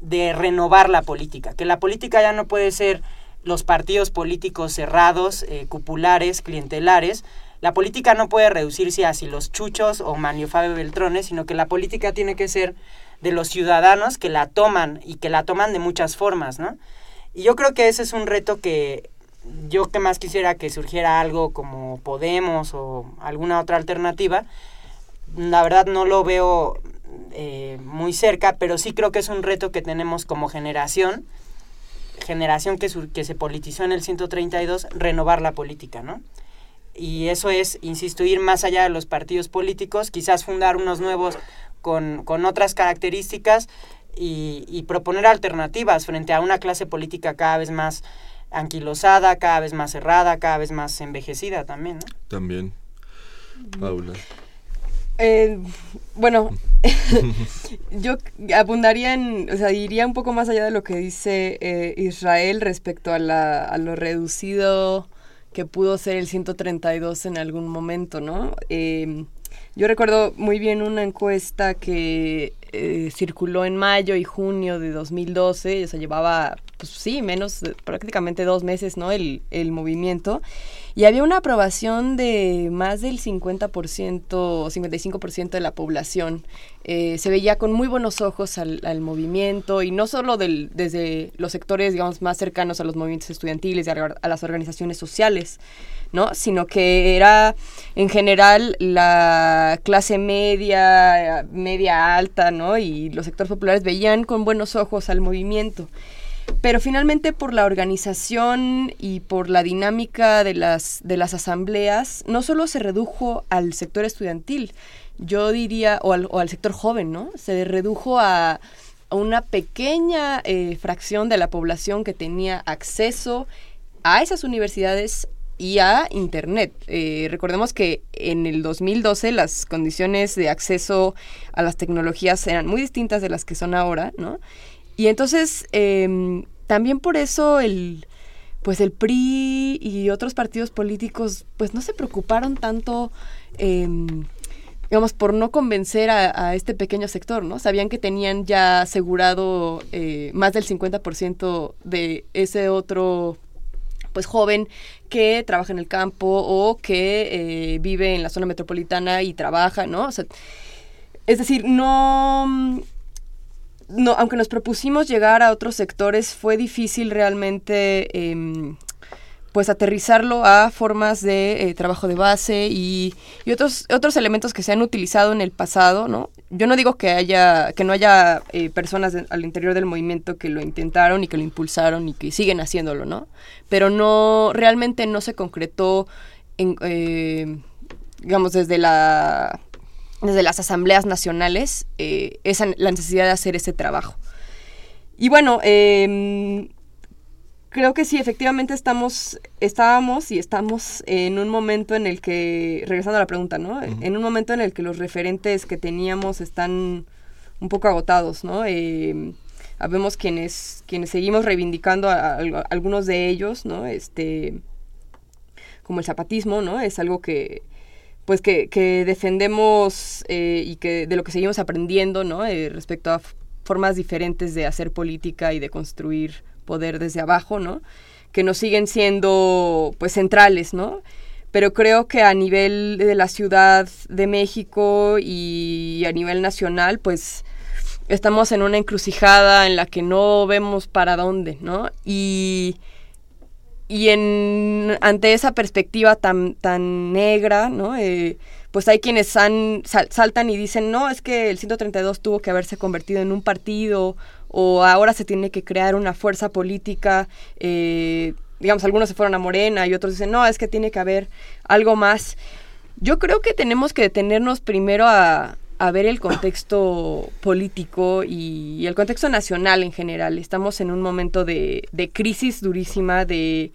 Speaker 8: de renovar la política, que la política ya no puede ser los partidos políticos cerrados, eh, cupulares, clientelares. La política no puede reducirse a los chuchos o Manio Fabio Beltrones, sino que la política tiene que ser de los ciudadanos que la toman y que la toman de muchas formas, ¿no? Y yo creo que ese es un reto que yo que más quisiera que surgiera algo como Podemos o alguna otra alternativa, la verdad no lo veo eh, muy cerca, pero sí creo que es un reto que tenemos como generación, generación que, que se politizó en el 132, renovar la política, ¿no? Y eso es, insisto, ir más allá de los partidos políticos, quizás fundar unos nuevos con, con otras características y, y, proponer alternativas frente a una clase política cada vez más anquilosada, cada vez más cerrada, cada vez más envejecida también. ¿no?
Speaker 6: También. Paula.
Speaker 9: Eh, bueno, yo abundaría en, o sea, iría un poco más allá de lo que dice eh, Israel respecto a, la, a lo reducido que pudo ser el 132 en algún momento, ¿no? Eh, yo recuerdo muy bien una encuesta que eh, circuló en mayo y junio de 2012, o sea, llevaba, pues sí, menos, prácticamente dos meses, ¿no? El, el movimiento. Y había una aprobación de más del 50% o 55% de la población. Eh, se veía con muy buenos ojos al, movimiento y no solo del, desde los sectores, digamos, más cercanos a los movimientos estudiantiles y a las organizaciones sociales, ¿no? Sino que era en general la clase media, media alta, ¿no? Y los sectores populares veían con buenos ojos al movimiento. Pero finalmente por la organización y por la dinámica de las, de las asambleas, no solo se redujo al sector estudiantil, yo diría, o al, o al sector joven, ¿no? Se redujo a, una pequeña eh, fracción de la población que tenía acceso a esas universidades y a Internet. Eh, recordemos que en el 2012 las condiciones de acceso a las tecnologías eran muy distintas de las que son ahora, ¿no? Y entonces, em, también por eso el, pues el PRI y otros partidos políticos, pues no se preocuparon tanto, em, digamos, por no convencer a, este pequeño sector, ¿no? Sabían que tenían ya asegurado eh, más del 50% de ese otro pues joven que trabaja en el campo o que eh, vive en la zona metropolitana y trabaja, ¿no? es decir, no no, aunque nos propusimos llegar a otros sectores, fue difícil realmente em, pues aterrizarlo a formas de eh, trabajo de base y, y, otros otros elementos que se han utilizado en el pasado no yo no digo que haya que no haya eh, personas al interior del movimiento que lo intentaron y que lo impulsaron y que siguen haciéndolo no pero no realmente no se concretó en, eh, digamos desde la desde las asambleas nacionales esa la necesidad de hacer ese trabajo y bueno eh, creo que sí, efectivamente estamos, estábamos y estamos en un momento en el que, regresando a la pregunta, ¿no? Uh -huh. En un momento en el que los referentes que teníamos están un poco agotados, ¿no? Eh, habemos quienes, quienes seguimos reivindicando a, a, a, algunos de ellos, ¿no? Este, como el zapatismo, ¿no? Es algo que, pues que, que defendemos eh, y que de lo que seguimos aprendiendo, ¿no? Eh, respecto a formas diferentes de hacer política y de construir poder desde abajo, ¿no? Que nos siguen siendo, pues, centrales, ¿no? Pero creo que a nivel de la Ciudad de México y a nivel nacional, pues, estamos en una encrucijada en la que no vemos para dónde, ¿no? Y, y en, ante esa perspectiva tan, tan negra, ¿no? Eh, pues hay quienes sal, saltan y dicen, no, es que el 132 tuvo que haberse convertido en un partido o ahora se tiene que crear una fuerza política, eh, digamos, algunos se fueron a Morena y otros dicen, no, es que tiene que haber algo más. Yo creo que tenemos que detenernos primero a, a ver el contexto político y, el contexto nacional en general. Estamos en un momento de, de crisis durísima, de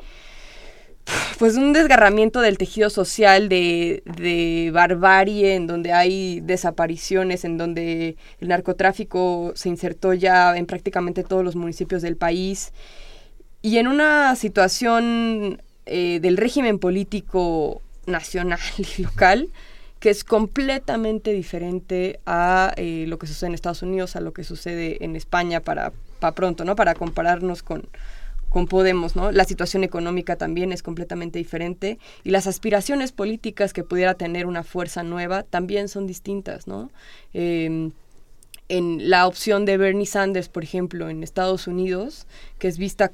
Speaker 9: pues un desgarramiento del tejido social, de, de, barbarie, en donde hay desapariciones, en donde el narcotráfico se insertó ya en prácticamente todos los municipios del país. Y en una situación eh, del régimen político nacional y local que es completamente diferente a eh, lo que sucede en Estados Unidos, a lo que sucede en España para, para pronto, ¿no? Para compararnos con, con Podemos, ¿no? La situación económica también es completamente diferente y las aspiraciones políticas que pudiera tener una fuerza nueva también son distintas, ¿no? Eh, en la opción de Bernie Sanders, por ejemplo, en Estados Unidos, que es vista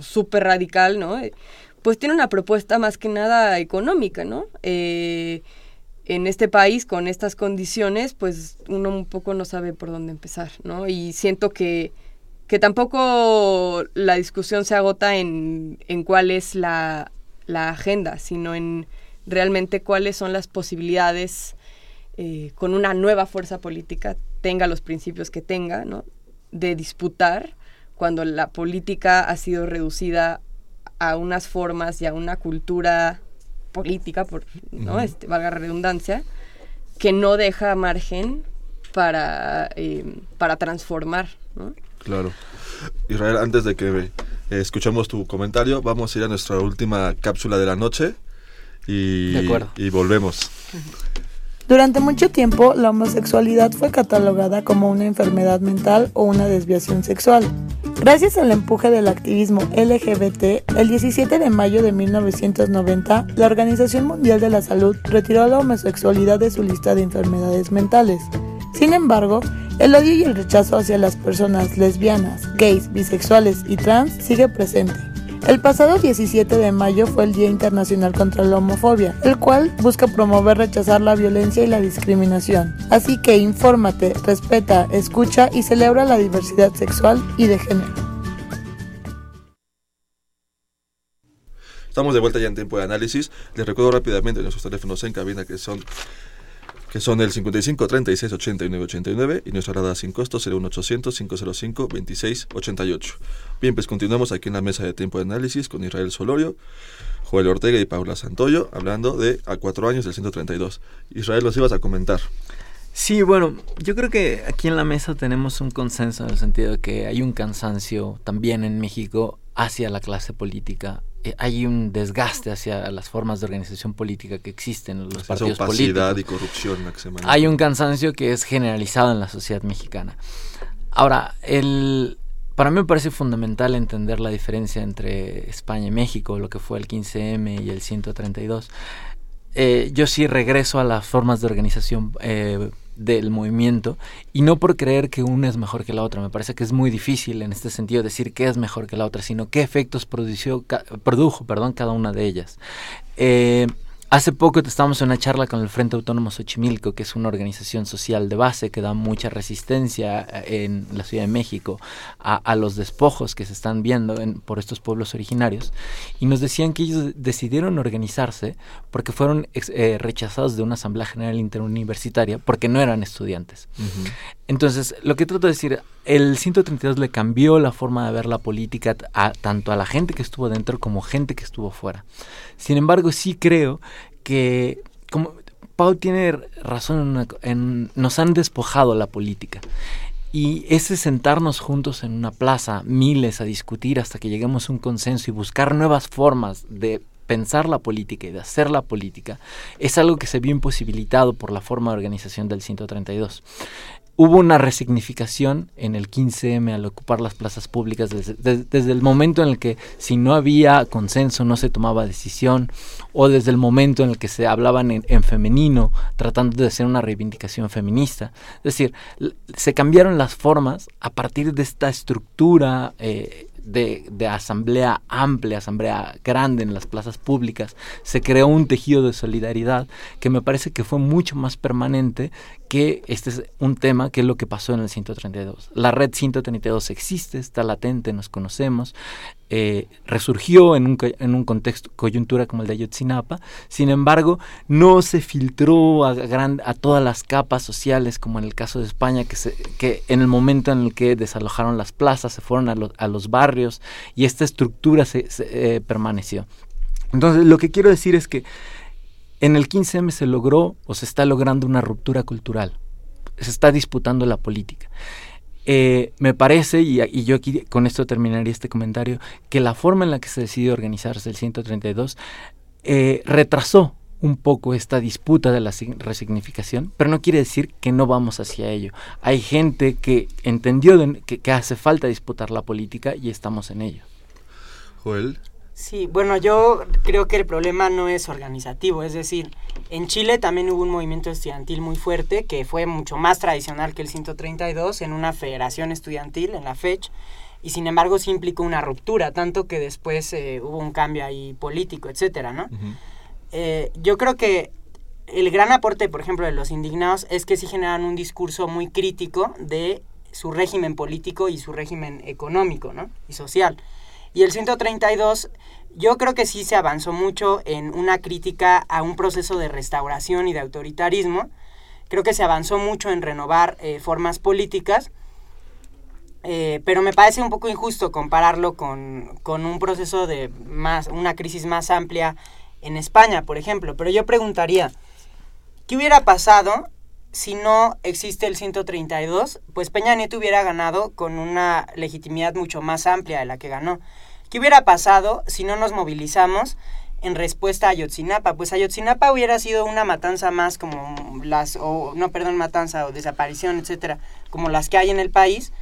Speaker 9: súper radical, ¿no? Pues tiene una propuesta más que nada económica, ¿no? Eh, en este país, con estas condiciones, pues uno un poco no sabe por dónde empezar, ¿no? Y siento que que tampoco la discusión se agota en, en cuál es la, la, agenda, sino en realmente cuáles son las posibilidades eh, con una nueva fuerza política, tenga los principios que tenga, ¿no? de disputar cuando la política ha sido reducida a unas formas y a una cultura política, por, ¿no? Uh -huh. este, valga redundancia, que no deja margen para, eh, para transformar. ¿no?
Speaker 6: Claro. Israel, antes de que eh, escuchemos tu comentario, vamos a ir a nuestra última cápsula de la noche y, y volvemos.
Speaker 11: Durante mucho tiempo, la homosexualidad fue catalogada como una enfermedad mental o una desviación sexual. Gracias al empuje del activismo LGBT, el 17 de mayo de 1990, la Organización Mundial de la Salud retiró la homosexualidad de su lista de enfermedades mentales. Sin embargo, el odio y el rechazo hacia las personas lesbianas, gays, bisexuales y trans sigue presente. El pasado 17 de mayo fue el Día Internacional contra la Homofobia, el cual busca promover rechazar la violencia y la discriminación. Así que infórmate, respeta, escucha y celebra la diversidad sexual y de género.
Speaker 6: Estamos de vuelta ya en tiempo de análisis. Les recuerdo rápidamente nuestros teléfonos en cabina que son que son el 55 36 89 89 y nuestra rada sin costo 01800 505 26 88. Bien, pues continuamos aquí en la mesa de tiempo de análisis con Israel Solorio, Joel Ortega y Paula Santoyo hablando de a cuatro años del 132. Israel, los ibas a comentar.
Speaker 7: Sí, bueno, yo creo que aquí en la mesa tenemos un consenso en el sentido de que hay un cansancio también en México hacia la clase política. Eh, hay un desgaste hacia las formas de organización política que existen en los
Speaker 6: Esa
Speaker 7: partidos
Speaker 6: opacidad
Speaker 7: políticos.
Speaker 6: y corrupción la que se.
Speaker 7: Hay un cansancio que es generalizado en la sociedad mexicana. Ahora, el, para mí me parece fundamental entender la diferencia entre España y México, lo que fue el 15M y el 132. Eh, yo sí regreso a las formas de organización eh, del movimiento y no por creer que una es mejor que la otra. Me parece que es muy difícil en este sentido decir qué es mejor que la otra, sino qué efectos produció, produjo perdón, cada una de ellas. Eh, Hace poco estábamos en una charla con el Frente Autónomo Xochimilco, que es una organización social de base que da mucha resistencia eh, en la Ciudad de México a, los despojos que se están viendo por estos pueblos originarios. Y nos decían que ellos decidieron organizarse porque fueron eh, rechazados de una Asamblea General Interuniversitaria porque no eran estudiantes. Entonces, lo que trato de decir, el 132 le cambió la forma de ver la política a, tanto a la gente que estuvo dentro como gente que estuvo fuera. Sin embargo, sí creo que, como Pau tiene razón, en, nos han despojado la política. Y ese sentarnos juntos en una plaza, miles, a discutir hasta que lleguemos a un consenso y buscar nuevas formas de pensar la política y de hacer la política, es algo que se vio imposibilitado por la forma de organización del 132 hubo una resignificación en el 15M al ocupar las plazas públicas desde, el momento en el que si no había consenso no se tomaba decisión o desde el momento en el que se hablaban en, femenino tratando de hacer una reivindicación feminista. Es decir, se cambiaron las formas a partir de esta estructura eh, de, asamblea amplia, asamblea grande en las plazas públicas, se creó un tejido de solidaridad que me parece que fue mucho más permanente que este es un tema que es lo que pasó en el 132. La red 132 existe, está latente, nos conocemos, eh, resurgió en un, en un contexto, coyuntura como el de Ayotzinapa, sin embargo, no se filtró a, gran, a todas las capas sociales, como en el caso de España, que, se, que en el momento en el que desalojaron las plazas, se fueron a, a los barrios y esta estructura se, eh, permaneció. Entonces, lo que quiero decir es que en el 15M se logró o se está logrando una ruptura cultural, se está disputando la política. Eh, me parece, y, yo aquí con esto terminaría este comentario, que la forma en la que se decidió organizarse el 132 eh, retrasó un poco esta disputa de la resignificación, pero no quiere decir que no vamos hacia ello. Hay gente que entendió que, que hace falta disputar la política y estamos en ello.
Speaker 6: Joel.
Speaker 8: Sí, bueno, yo creo que el problema no es organizativo, es decir, en Chile también hubo un movimiento estudiantil muy fuerte que fue mucho más tradicional que el 132 en una federación estudiantil, en la FECH, y sin embargo sí implicó una ruptura, tanto que después eh, hubo un cambio ahí político, etcétera, ¿no? Eh, yo creo que el gran aporte, por ejemplo, de los indignados es que sí generan un discurso muy crítico de su régimen político y su régimen económico, ¿no? Y social. Y el 132, yo creo que sí se avanzó mucho en una crítica a un proceso de restauración y de autoritarismo. Creo que se avanzó mucho en renovar eh, formas políticas, eh, pero me parece un poco injusto compararlo con, con, un proceso de más, una crisis más amplia en España, por ejemplo. Pero yo preguntaría, ¿qué hubiera pasado si no existe el 132, pues Peña Nieto hubiera ganado con una legitimidad mucho más amplia de la que ganó. ¿Qué hubiera pasado si no nos movilizamos en respuesta a Ayotzinapa? Pues Ayotzinapa hubiera sido una matanza más como las, o no, perdón, matanza o desaparición, etcétera, como las que hay en el país,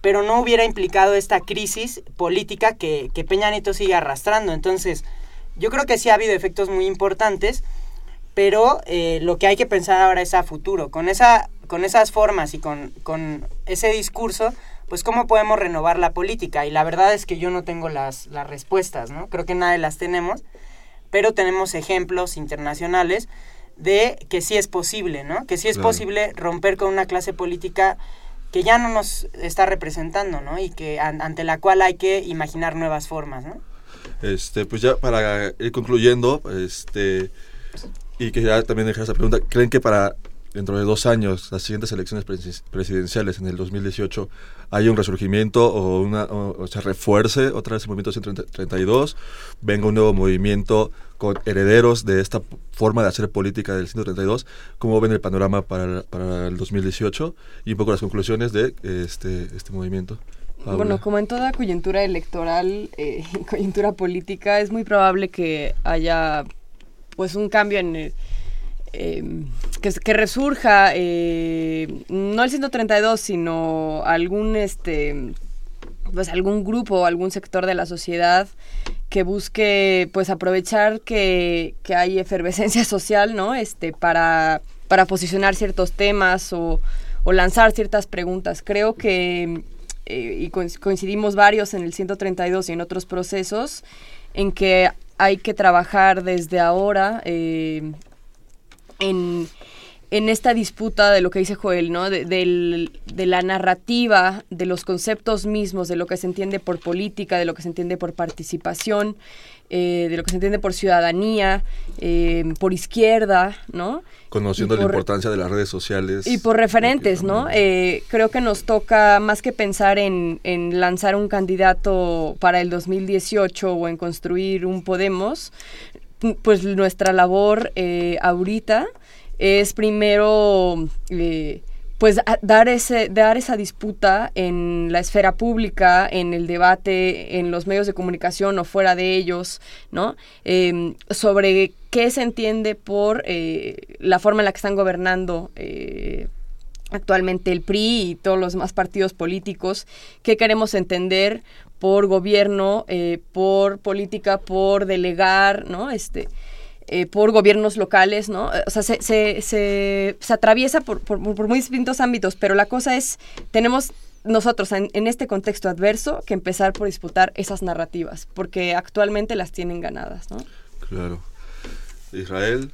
Speaker 8: pero no hubiera implicado esta crisis política que, que Peña Nieto sigue arrastrando. Entonces, yo creo que sí ha habido efectos muy importantes pero eh, lo que hay que pensar ahora es a futuro. Con, esa, con esas formas y con, ese discurso, pues cómo podemos renovar la política. Y la verdad es que yo no tengo las, las respuestas, ¿no? Creo que nadie las tenemos, pero tenemos ejemplos internacionales de que sí es posible, ¿no? Que sí es posible romper con una clase política que ya no nos está representando, ¿no? Y que ante la cual hay que imaginar nuevas formas, ¿no?
Speaker 6: Este, pues ya para ir concluyendo, este, y quería también dejar esa pregunta. ¿Creen que para dentro de dos años, las siguientes elecciones presidenciales en el 2018, haya un resurgimiento o, una, o, se refuerce otra vez el movimiento 132, venga un nuevo movimiento con herederos de esta forma de hacer política del 132, ¿cómo ven el panorama para, para el 2018 y un poco las conclusiones de este, este movimiento?
Speaker 9: Bueno, como en toda coyuntura electoral, eh, coyuntura política, es muy probable que haya pues un cambio en... Eh, que, resurja eh, no el 132 sino algún este pues algún grupo algún sector de la sociedad que busque pues aprovechar que, que hay efervescencia social, ¿no? Este, para, para posicionar ciertos temas o, o lanzar ciertas preguntas. Creo que, eh, y coincidimos varios en el 132 y en otros procesos, en que hay que trabajar desde ahora en, en, esta disputa de lo que dice Joel, ¿no? De, de, la narrativa, de los conceptos mismos, de lo que se entiende por política, de lo que se entiende por participación, eh, de lo que se entiende por ciudadanía, eh, por izquierda, ¿no?
Speaker 6: Conociendo la importancia de las redes sociales.
Speaker 9: Y por referentes, ¿no? Eh, creo que nos toca, más que pensar en, en, lanzar un candidato para el 2018 o en construir un Podemos, pues nuestra labor ahorita es primero pues dar ese dar esa disputa en la esfera pública en el debate en los medios de comunicación o fuera de ellos no em, sobre qué se entiende por eh, la forma en la que están gobernando eh, actualmente el PRI y todos los demás partidos políticos qué queremos entender por gobierno eh, por política por delegar no este eh, por gobiernos locales, ¿no? O sea, se, se, se, atraviesa por, por, muy distintos ámbitos, pero la cosa es, tenemos nosotros en, en, este contexto adverso que empezar por disputar esas narrativas, porque actualmente las tienen ganadas, ¿no?
Speaker 6: Claro. Israel,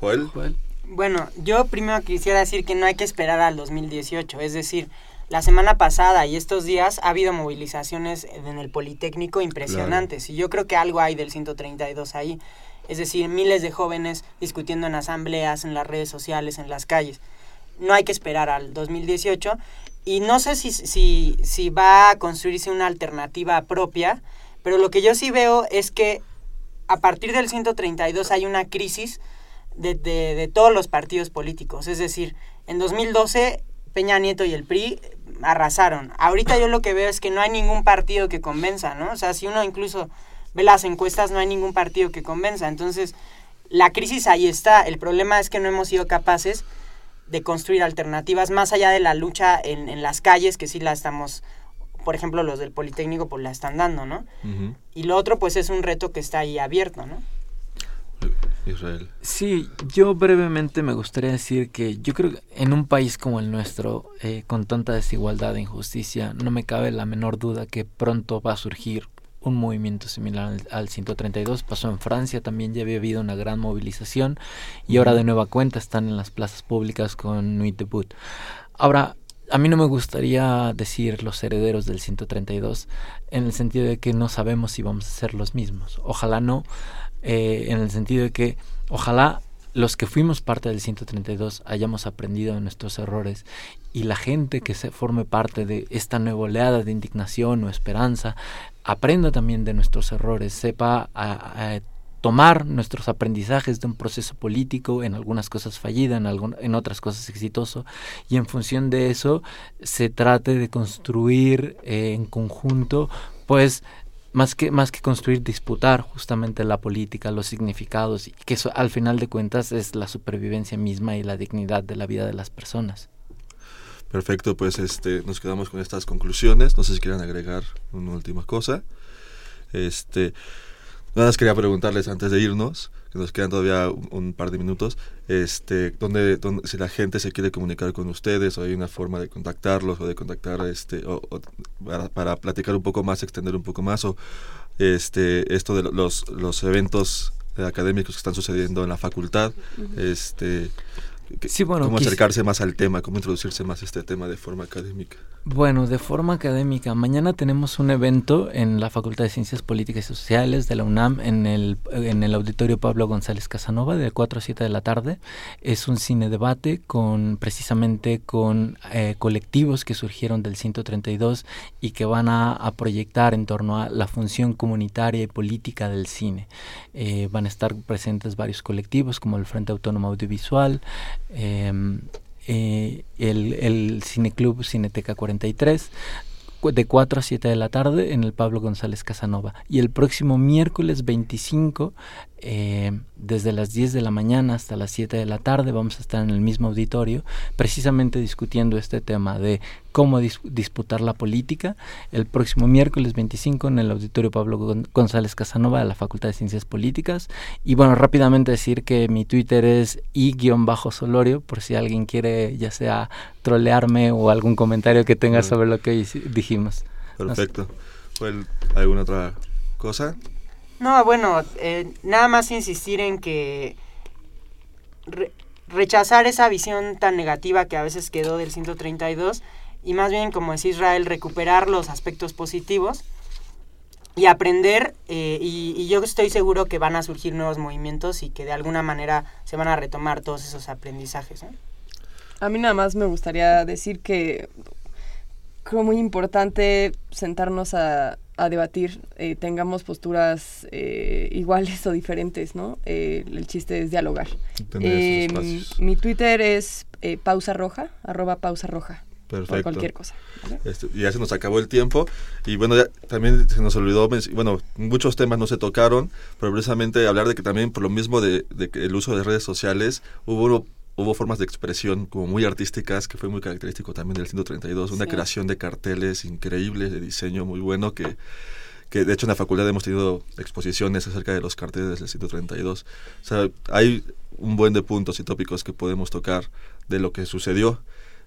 Speaker 6: Joel. Joel.
Speaker 8: Bueno, yo primero quisiera decir que no hay que esperar al 2018, es decir, la semana pasada y estos días ha habido movilizaciones en el Politécnico impresionantes y yo creo que algo hay del 132 ahí es decir, miles de jóvenes discutiendo en asambleas, en las redes sociales, en las calles. No hay que esperar al 2018 y no sé si, si, si va a construirse una alternativa propia, pero lo que yo sí veo es que a partir del 132 hay una crisis de, de, de todos los partidos políticos. Es decir, en 2012 Peña Nieto y el PRI arrasaron. Ahorita yo lo que veo es que no hay ningún partido que convenza, ¿no? O sea, si uno incluso ve las encuestas, no hay ningún partido que convenza. Entonces, la crisis ahí está. El problema es que no hemos sido capaces de construir alternativas más allá de la lucha en, en las calles, que sí la estamos, por ejemplo, los del Politécnico pues la están dando, ¿no? Y lo otro pues es un reto que está ahí abierto, ¿no?
Speaker 6: Israel.
Speaker 7: Sí, yo brevemente me gustaría decir que yo creo que en un país como el nuestro, eh, con tanta desigualdad e injusticia, no me cabe la menor duda que pronto va a surgir un movimiento similar al, 132. Pasó en Francia, también ya había habido una gran movilización y ahora de nueva cuenta están en las plazas públicas con Nuit Debut. Ahora, a mí no me gustaría decir los herederos del 132 en el sentido de que no sabemos si vamos a ser los mismos. Ojalá no, eh, en el sentido de que ojalá los que fuimos parte del 132 hayamos aprendido de nuestros errores y la gente que se forme parte de esta nueva oleada de indignación o esperanza aprenda también de nuestros errores, sepa tomar nuestros aprendizajes de un proceso político, en algunas cosas fallida, en, en otras cosas exitoso, y en función de eso se trate de construir eh, en conjunto, pues más que, más que construir, disputar justamente la política, los significados, y que eso al final de cuentas es la supervivencia misma y la dignidad de la vida de las personas.
Speaker 6: Perfecto, pues este, nos quedamos con estas conclusiones. No sé si quieren agregar una última cosa. Este, nada más quería preguntarles antes de irnos, que nos quedan todavía un, par de minutos, este, ¿dónde, si la gente se quiere comunicar con ustedes o hay una forma de contactarlos o de contactar este, o, para, platicar un poco más, extender un poco más, o este, esto de los, los eventos académicos que están sucediendo en la facultad, este,
Speaker 7: sí, bueno,
Speaker 6: cómo acercarse más al tema, cómo introducirse más a este tema de forma académica.
Speaker 7: Bueno, de forma académica. Mañana tenemos un evento en la Facultad de Ciencias Políticas y Sociales de la UNAM en el, en el Auditorio Pablo González Casanova de 4 a 7 de la tarde. Es un cine debate con precisamente con eh, colectivos que surgieron del 132 y que van a, proyectar en torno a la función comunitaria y política del cine. Eh, van a estar presentes varios colectivos como el Frente Autónomo Audiovisual, eh, eh, el, el Cineclub Cineteca 43 de 4 a 7 de la tarde en el Pablo González Casanova. Y el próximo miércoles 25 eh, desde las 10 de la mañana hasta las 7 de la tarde. Vamos a estar en el mismo auditorio, precisamente discutiendo este tema de cómo disputar la política. El próximo miércoles 25 en el auditorio Pablo González Casanova de la Facultad de Ciencias Políticas. Y bueno, rápidamente decir que mi Twitter es i-solorio, por si alguien quiere ya sea trolearme o algún comentario que tenga sobre lo que dijimos.
Speaker 6: Perfecto. ¿Alguna otra cosa?
Speaker 8: No, bueno, eh, nada más insistir en que rechazar esa visión tan negativa que a veces quedó del 132 y más bien, como decía Israel, recuperar los aspectos positivos y aprender eh, y, yo estoy seguro que van a surgir nuevos movimientos y que de alguna manera se van a retomar todos esos aprendizajes.
Speaker 9: A mí nada más me gustaría decir que creo muy importante sentarnos a, a debatir, eh, tengamos posturas eh, iguales o diferentes, ¿no? Eh, el chiste es dialogar. mi Twitter es pausa roja, arroba pausa roja. Perfecto. cualquier cosa.
Speaker 6: Este, ya se nos acabó el tiempo y bueno, ya, también se nos olvidó, bueno, muchos temas no se tocaron, pero precisamente hablar de que también por lo mismo de, de que el uso de redes sociales hubo hubo formas de expresión como muy artísticas, que fue muy característico también del 132, una creación de carteles increíbles, de diseño muy bueno, que, que de hecho en la facultad hemos tenido exposiciones acerca de los carteles del 132. O sea, hay un buen de puntos y tópicos que podemos tocar de lo que sucedió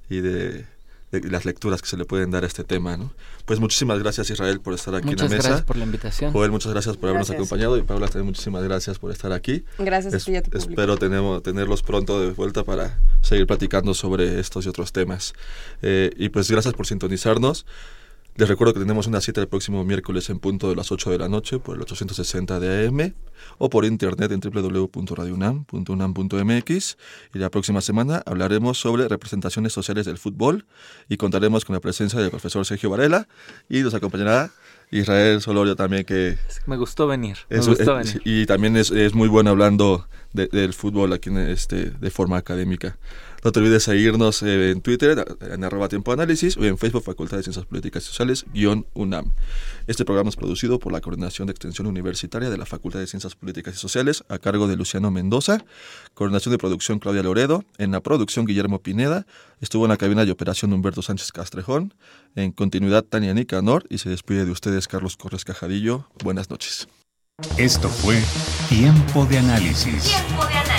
Speaker 6: y de de las lecturas que se le pueden dar a este tema. ¿no? Pues muchísimas gracias Israel por estar aquí
Speaker 7: en
Speaker 6: la mesa.
Speaker 7: Muchas gracias por la invitación.
Speaker 6: Joel, muchas gracias por habernos acompañado y Paula también muchísimas gracias por estar aquí.
Speaker 9: Gracias es, a ti
Speaker 6: Espero tenemos, tenerlos pronto de vuelta para seguir platicando sobre estos y otros temas. Eh, y pues gracias por sintonizarnos. Les recuerdo que tenemos una cita el próximo miércoles en punto de las 8 de la noche por el 860 de AM o por internet en www.radiounam.unam.mx y la próxima semana hablaremos sobre representaciones sociales del fútbol y contaremos con la presencia del profesor Sergio Varela y nos acompañará Israel Solorio también que...
Speaker 7: Me gustó venir. me gustó venir.
Speaker 6: Y también es, es muy bueno hablando del fútbol aquí este, de forma académica. No te olvides seguirnos eh, en Twitter, en arroba tiempo análisis, o en Facebook Facultad de Ciencias Políticas y Sociales, guion UNAM. Este programa es producido por la Coordinación de Extensión Universitaria de la Facultad de Ciencias Políticas y Sociales, a cargo de Luciano Mendoza. Coordinación de producción Claudia Loredo. En la producción Guillermo Pineda. Estuvo en la cabina de operación Humberto Sánchez Castrejón. En continuidad Tania Nicanor. Y se despide de ustedes Carlos Corres Cajadillo. Buenas noches.
Speaker 4: Esto fue Tiempo de Análisis.
Speaker 5: Tiempo de Análisis